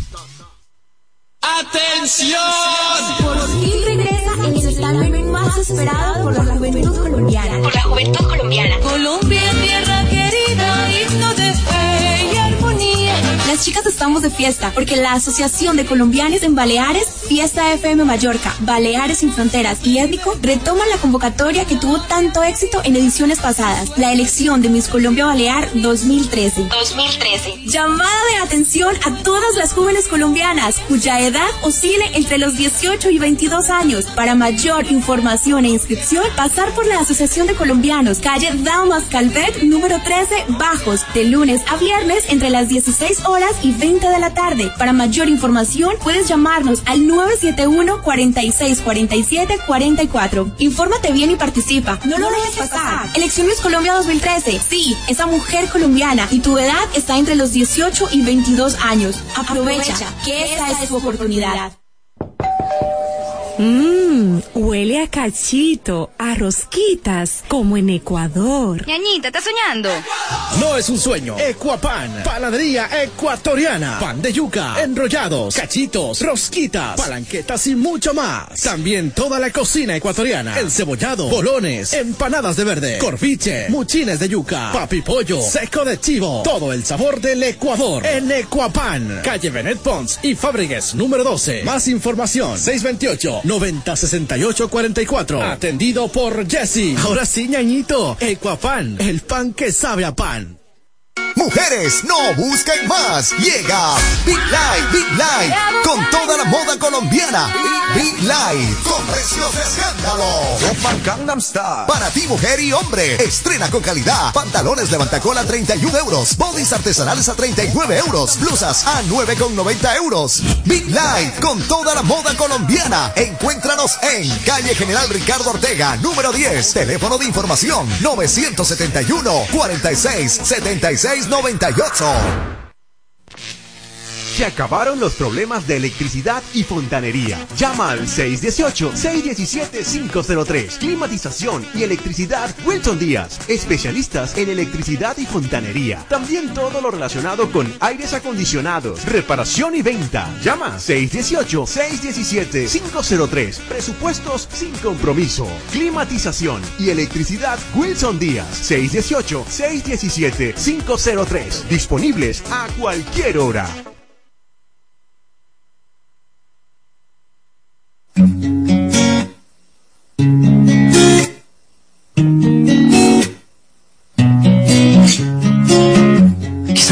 ¡Atención! Por fin regresa el certamen más esperado por la juventud colombiana. Por la juventud colombiana. Colombia, tierra Las chicas estamos de fiesta porque la Asociación de Colombianes en Baleares, Fiesta FM Mallorca, Baleares sin Fronteras y Étnico retoman la convocatoria que tuvo tanto éxito en ediciones pasadas, la elección de Miss Colombia Balear 2013. 2013. Llamada de atención a todas las jóvenes colombianas cuya edad oscile entre los 18 y 22 años. Para mayor información e inscripción, pasar por la Asociación de Colombianos, calle Damas Calvet, número 13, Bajos, de lunes a viernes entre las 16 horas y 20 de la tarde. Para mayor información, puedes llamarnos al 971 46 47 44. Infórmate bien y participa. No lo dejes pasar. Elección Miss Colombia 2013. Sí, esa mujer colombiana y tu edad está entre los 18 y 22 años. Aprovecha, que esta es tu oportunidad. Mmm, huele a cachito, a rosquitas, como en Ecuador. Ñañita, ¿estás soñando? No es un sueño. Ecuapan, panadería ecuatoriana. Pan de yuca, enrollados, cachitos, rosquitas, palanquetas y mucho más. También toda la cocina ecuatoriana. Encebollado, bolones, empanadas de verde, corviche, muchines de yuca, papi pollo, seco de chivo. Todo el sabor del Ecuador en Ecuapan. Calle Benet Pons y Fábrigues número 12. Más información 628 90 68 44. Atendido por Jesse. Ahora sí, ñañito. Ecuapan, el pan que sabe a pan. Mujeres, no busquen más. Llega Big Light, Big Light, con toda la moda colombiana. Big Light, con precios de escándalo. Para ti, mujer y hombre. Estrena con calidad. Pantalones levantacola 31 euros. Bodies artesanales a 39 euros. Blusas a 9,90 euros. Big Light, con toda la moda colombiana. Encuéntranos en calle General Ricardo Ortega, número 10. Teléfono de información 971 46 76 98. Se acabaron los problemas de electricidad y fontanería. Llama al 618-617-503. Climatización y electricidad Wilson Díaz. Especialistas en electricidad y fontanería. También todo lo relacionado con aires acondicionados, reparación y venta. Llama 618-617-503. Presupuestos sin compromiso. Climatización y electricidad Wilson Díaz. 618-617-503. Disponibles a cualquier hora. Quizá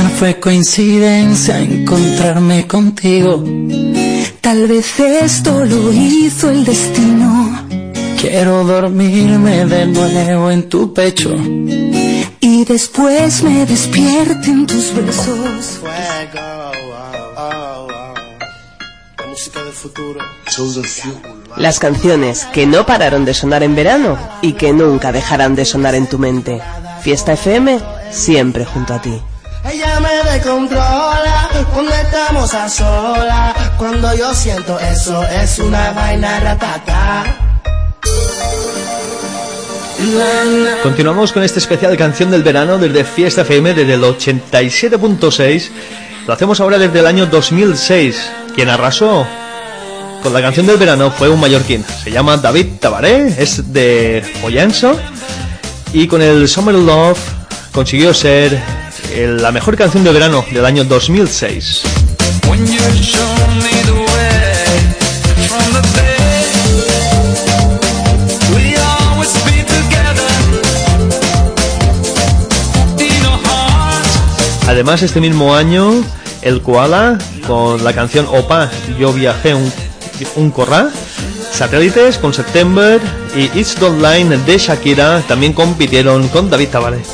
no fue coincidencia encontrarme contigo. Tal vez esto lo hizo el destino. Quiero dormirme de nuevo en tu pecho. Y después me despierte en tus besos. Las canciones que no pararon de sonar en verano y que nunca dejarán de sonar en tu mente. Fiesta FM, siempre junto a ti. Ella me descontrola cuando estamos a solas. Cuando yo siento eso, es una vaina ratata. Continuamos con este especial canción del verano desde Fiesta FM desde el 87.6. Lo hacemos ahora desde el año 2006. Quien arrasó con la canción del verano fue un mallorquín. Se llama David Tabaré, es de Pollenso. Y con el Summer Love consiguió ser el- la mejor canción del verano del año 2006. When you show me the way from the bed, we always be together in our hearts. Además, este mismo año, el Koala, con la canción Opa, Yo viajé un, un corral, Satélites con September y It's the Line de Shakira también compitieron con David Tavares.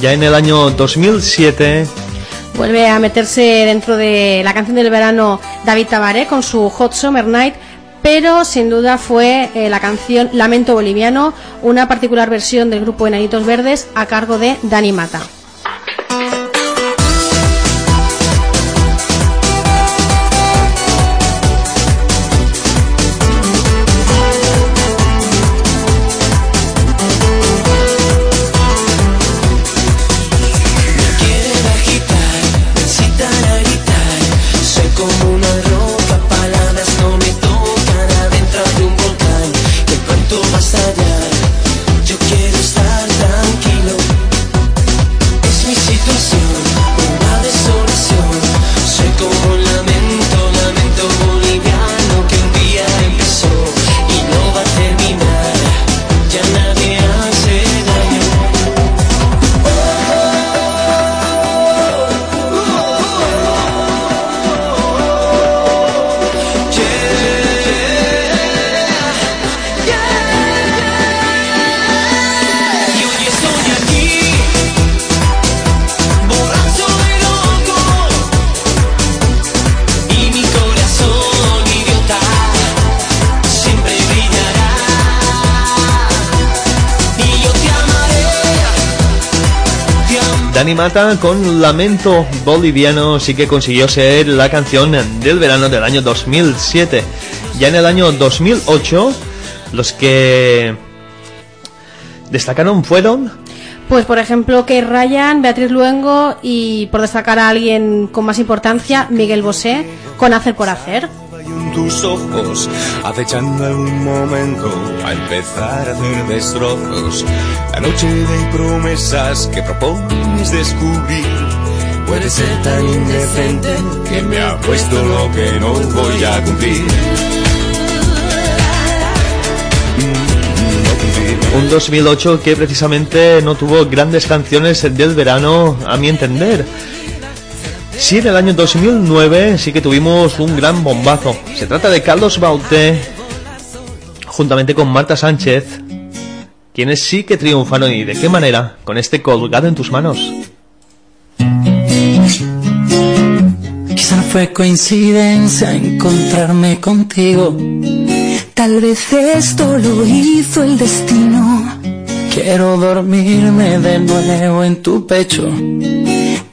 Ya en el año 2007 Vuelve a meterse dentro de la canción del verano David Tabaré con su Hot Summer Night, pero sin duda fue eh, la canción Lamento Boliviano, una particular versión del grupo Enanitos Verdes a cargo de Dani Mata. Dani Mata con Lamento Boliviano sí que consiguió ser la canción del verano del año 2007. Ya en el año 2008 los que destacaron fueron Pues por ejemplo que Ryan, Beatriz Luengo y por destacar a alguien con más importancia, Miguel Bosé con Hacer por Hacer. Tus ojos, acechando algún momento a empezar a hacer destrozos. La noche de promesas que propones descubrir puede ser tan indecente que me ha puesto lo que no voy a cumplir. Un 2008 que precisamente no tuvo grandes canciones del verano, a mi entender. Sí, en el año 2009 sí que tuvimos un gran bombazo. Se trata de Carlos Baute, juntamente con Marta Sánchez, quienes sí que triunfaron y de qué manera, con este colgado en tus manos. Quizá no fue coincidencia encontrarme contigo. Tal vez esto lo hizo el destino. Quiero dormirme de nuevo en tu pecho.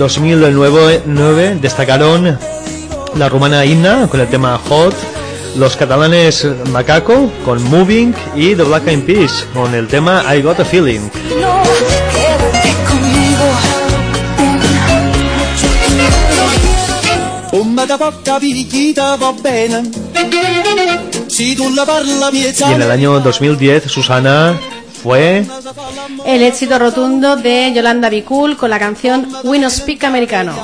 2009 nueve, destacaron la rumana Inna con el tema Hot, los catalanes Macaco con Moving y The Black Eyed Peas con el tema I Got a Feeling. Y en el año 2010 Susana fue El éxito rotundo de Yolanda Bicul con la canción We No Speak Americano.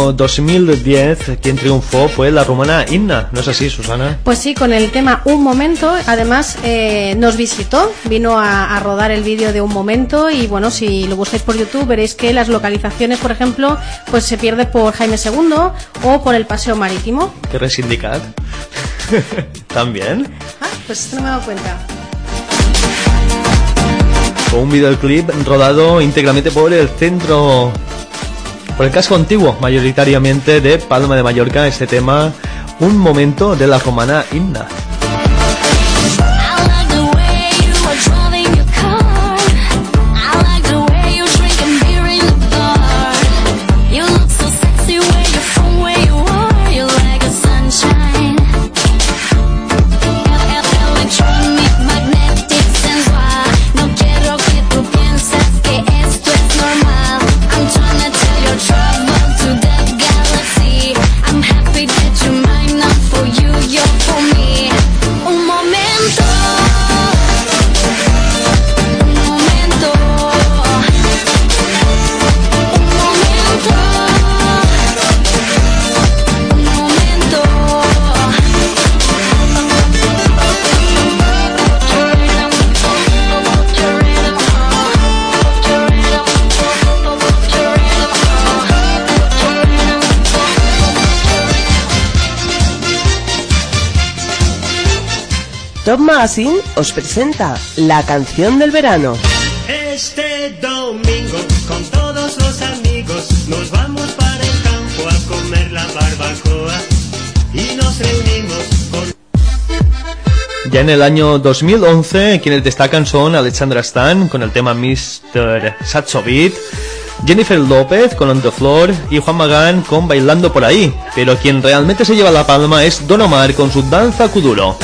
Año 2010 quien triunfó fue la rumana Inna, ¿no es así, Susana? Pues sí, con el tema Un Momento, además eh, nos visitó, vino a, a rodar el vídeo de Un Momento y bueno, si lo buscáis por YouTube veréis que las localizaciones, por ejemplo, pues se pierde por Jaime II o por el Paseo Marítimo. ¿Qué resindicat? [LAUGHS] También. Ah, pues no me he dado cuenta. Un videoclip rodado íntegramente por el centro, por el casco antiguo, mayoritariamente de Palma de Mallorca, este tema, un momento de la romana Inna. Top Magazine os presenta la canción del verano. Este domingo con todos los amigos nos vamos para el campo a comer la barbacoa y nos reunimos con Ya en el año 2011, quienes destacan son Alexandra Stan con el tema Mr. Sacho Beat, Jennifer López con On the Floor y Juan Magán con Bailando por ahí. Pero quien realmente se lleva la palma es Don Omar con su Danza Kuduro.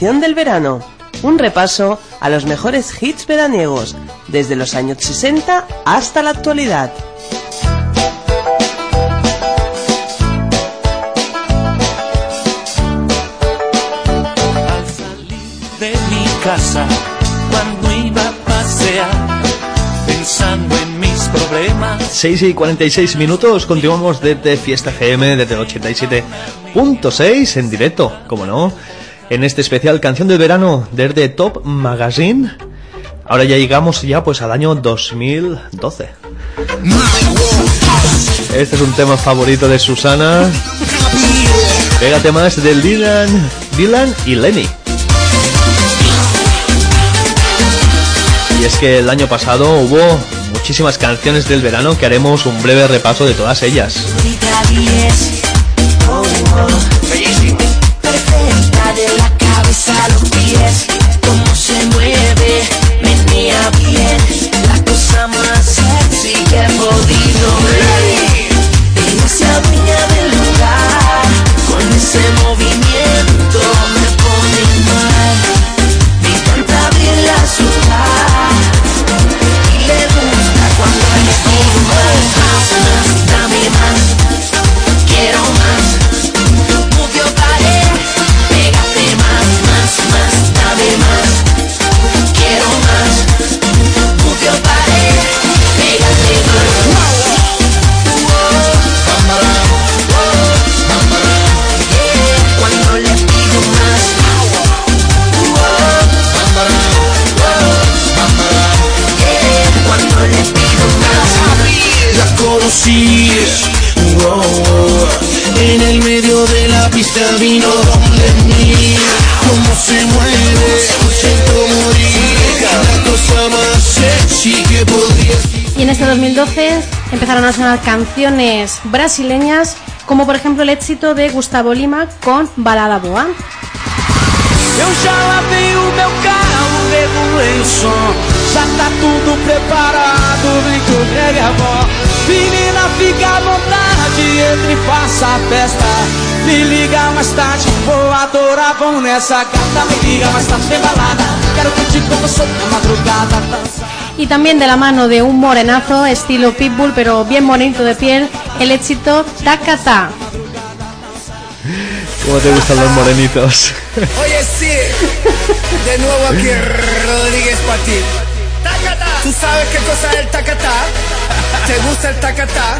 Del verano. Un repaso a los mejores hits veraniegos, desde los años 60 hasta la actualidad. de mi casa cuando iba a pasear pensando en mis problemas 6 y 46 minutos, continuamos desde Fiesta FM, desde el 87.6 en directo, como no, en este especial Canción del Verano desde Top Magazine. Ahora ya llegamos ya pues al año 2012. Este es un tema favorito de Susana. Pégate más de Dylan, Dylan y Lenny. Y es que el año pasado hubo muchísimas canciones del verano que haremos un breve repaso de todas ellas. A los pies, cómo se mueve, menea bien, la cosa más sexy que he podido ver. De la pista vino donde mí cómo se mueve siento morir la cosa más sexy que podría Y en este 2012 empezaron a sonar canciones brasileñas, como por ejemplo el éxito de Gustavo Lima con Balada Boa. Eu já lavei o meu carro, regulei o som Já tá tudo preparado, vem que o Greg é bom Menina, fica à vontade, entre e faça a festa Me liga mais tarde, vou adorar, vão nessa gata Me liga mais tarde, tem balada Quero curtir com você na madrugada dançar Y también de la mano de un morenazo estilo Pitbull, pero bien bonito de piel, el éxito Takata. ¿Cómo te gustan los morenitos? Oye, sí, de nuevo aquí Rodríguez para ti. ¿Tú sabes qué cosa es el tacatá? ¿Te gusta el tacatá?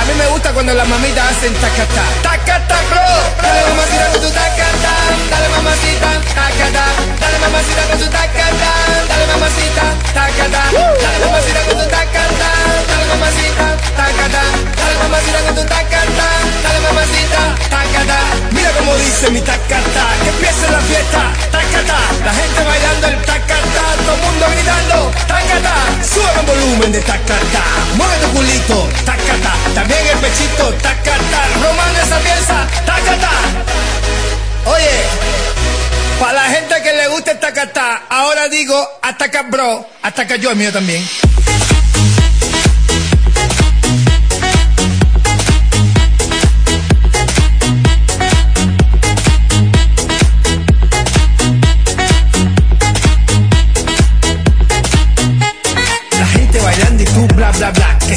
A mí me gusta cuando las mamitas hacen tacatá. Tacatá, bro. Dale mamacita con tu tacatá. Dale mamacita, tacatá. Dale mamacita con tu tacatá. Dale mamacita, tacatá. Dale mamacita con tu tacatá. Dale mamacita, tacatá. Dale mamacita con tu tacatá. Dale mamacita, tacatá. Mira cómo dice mi tacatá. Que empiece la fiesta, tacatá. La gente bailando el tacatá. Todo el mundo gritando, tacatá. Sube el volumen de tacatá. Mueve tu culito, tacatá. También el pechito, tacatá. Román esa pieza, tacatá. Oye, para la gente que le gusta el tacatá, ahora digo ataca bro, ataca yo el mío también.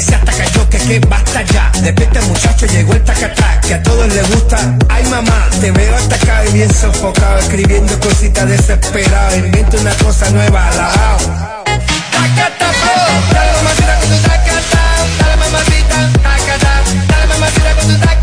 Bla bla Que se ataca yo, que que basta ya. Despierta muchacho, llegó el tacatá Que a todos les gusta. Ay mamá, te veo atacado y bien sofocado Escribiendo cositas desesperado. Invento una cosa nueva, la Tacata, bro Dale mamacita con tu tacata Dale mamacita, tacata Dale mamacita con tu tacata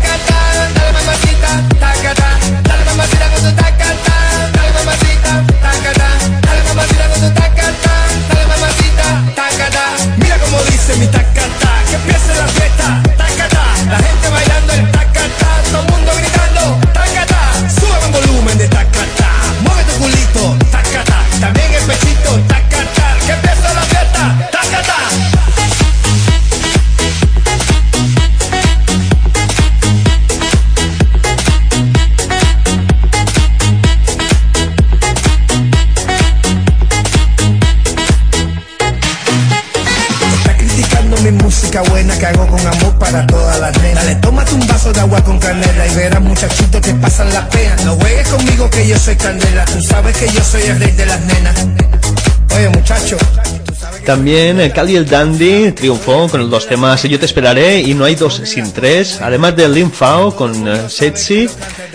También eh, Cali el Dandy triunfó con los temas Yo te esperaré y No hay dos sin tres, además de Lin Fao con eh, Sexy,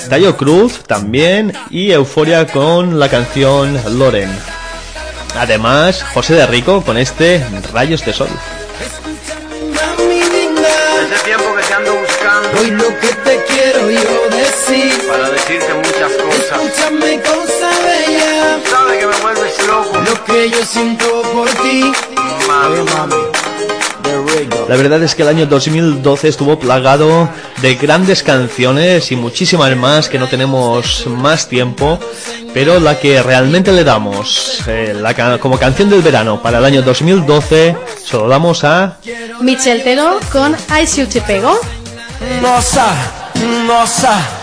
Tayo Cruz también y Euforia con la canción Loren. Además, José de Rico con este Rayos de Sol. Que yo siento por ti. Mami, mami. La verdad es que el año 2012 estuvo plagado de grandes canciones y muchísimas más que no tenemos más tiempo, pero la que realmente le damos eh, la como canción del verano para el año 2012 se lo damos a Michel Telo con Se Eu Te Pego. Nossa, nossa,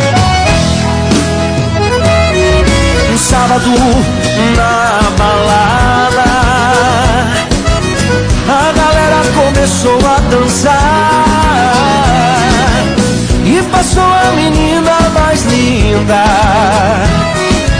Sábado na balada. A galera começou a dançar E passou a menina mais linda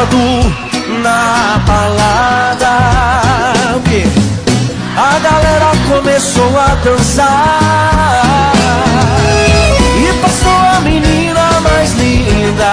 Sábado na balada? A galera começou a dançar. E passou a menina mais linda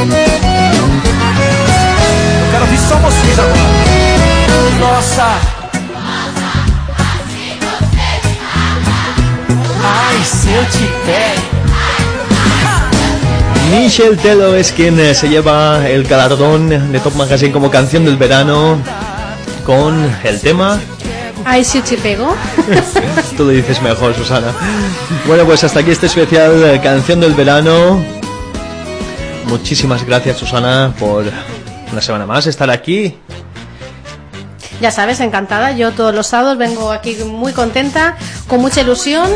Eu quero ouvir só vocês agora Nossa Ai, se eu te pego Michel Telo es quien eh, se lleva el galardón de Top Magazine como canción del verano con el tema Ai Se Eu Te Pego. [LAUGHS] Tú lo dices mejor, Susana. Bueno, pues hasta aquí este especial eh, canción del verano. Muchísimas gracias, Susana, por una semana más estar aquí. Ya sabes, encantada. Yo todos los sábados vengo aquí muy contenta, con mucha ilusión,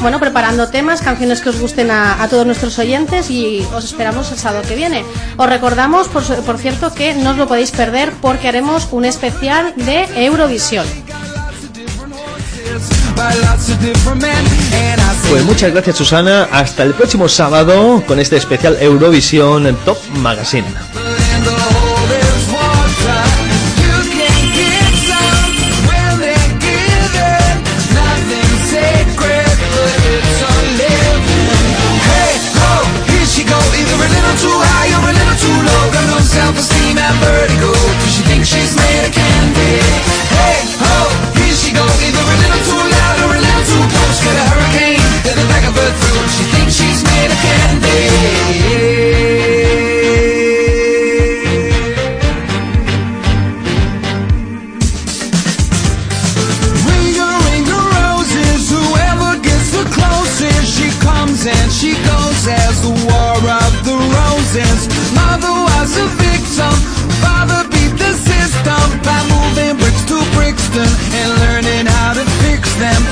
bueno, preparando temas, canciones que os gusten a, todos nuestros oyentes y os esperamos el sábado que viene. Os recordamos, por, por cierto, que no os lo podéis perder porque haremos un especial de Eurovisión. Pues muchas gracias, Susana. Hasta el próximo sábado con este especial Eurovisión Top Magazine. them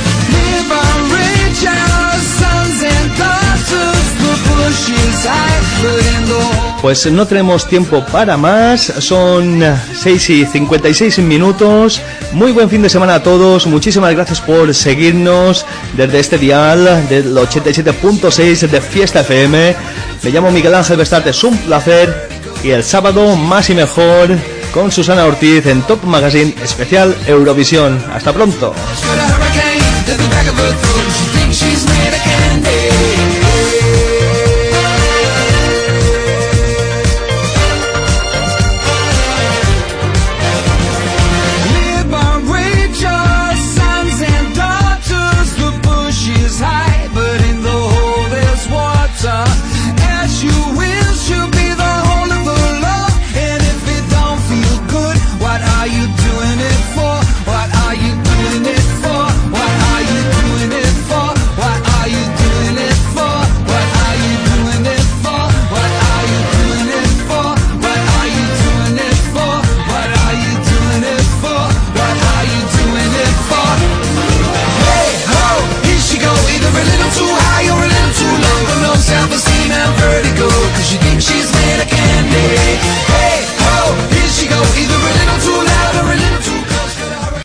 sons and the bushes in the pues no tenemos tiempo para más, son 6 y 56 minutos. Muy buen fin de semana a todos, muchísimas gracias por seguirnos desde este dial del 87.6 de Fiesta FM. Me llamo Miguel Ángel Bestarte, es un placer. Y el sábado más y mejor con Susana Ortiz en Top Magazine Especial Eurovisión. Hasta pronto. overthrow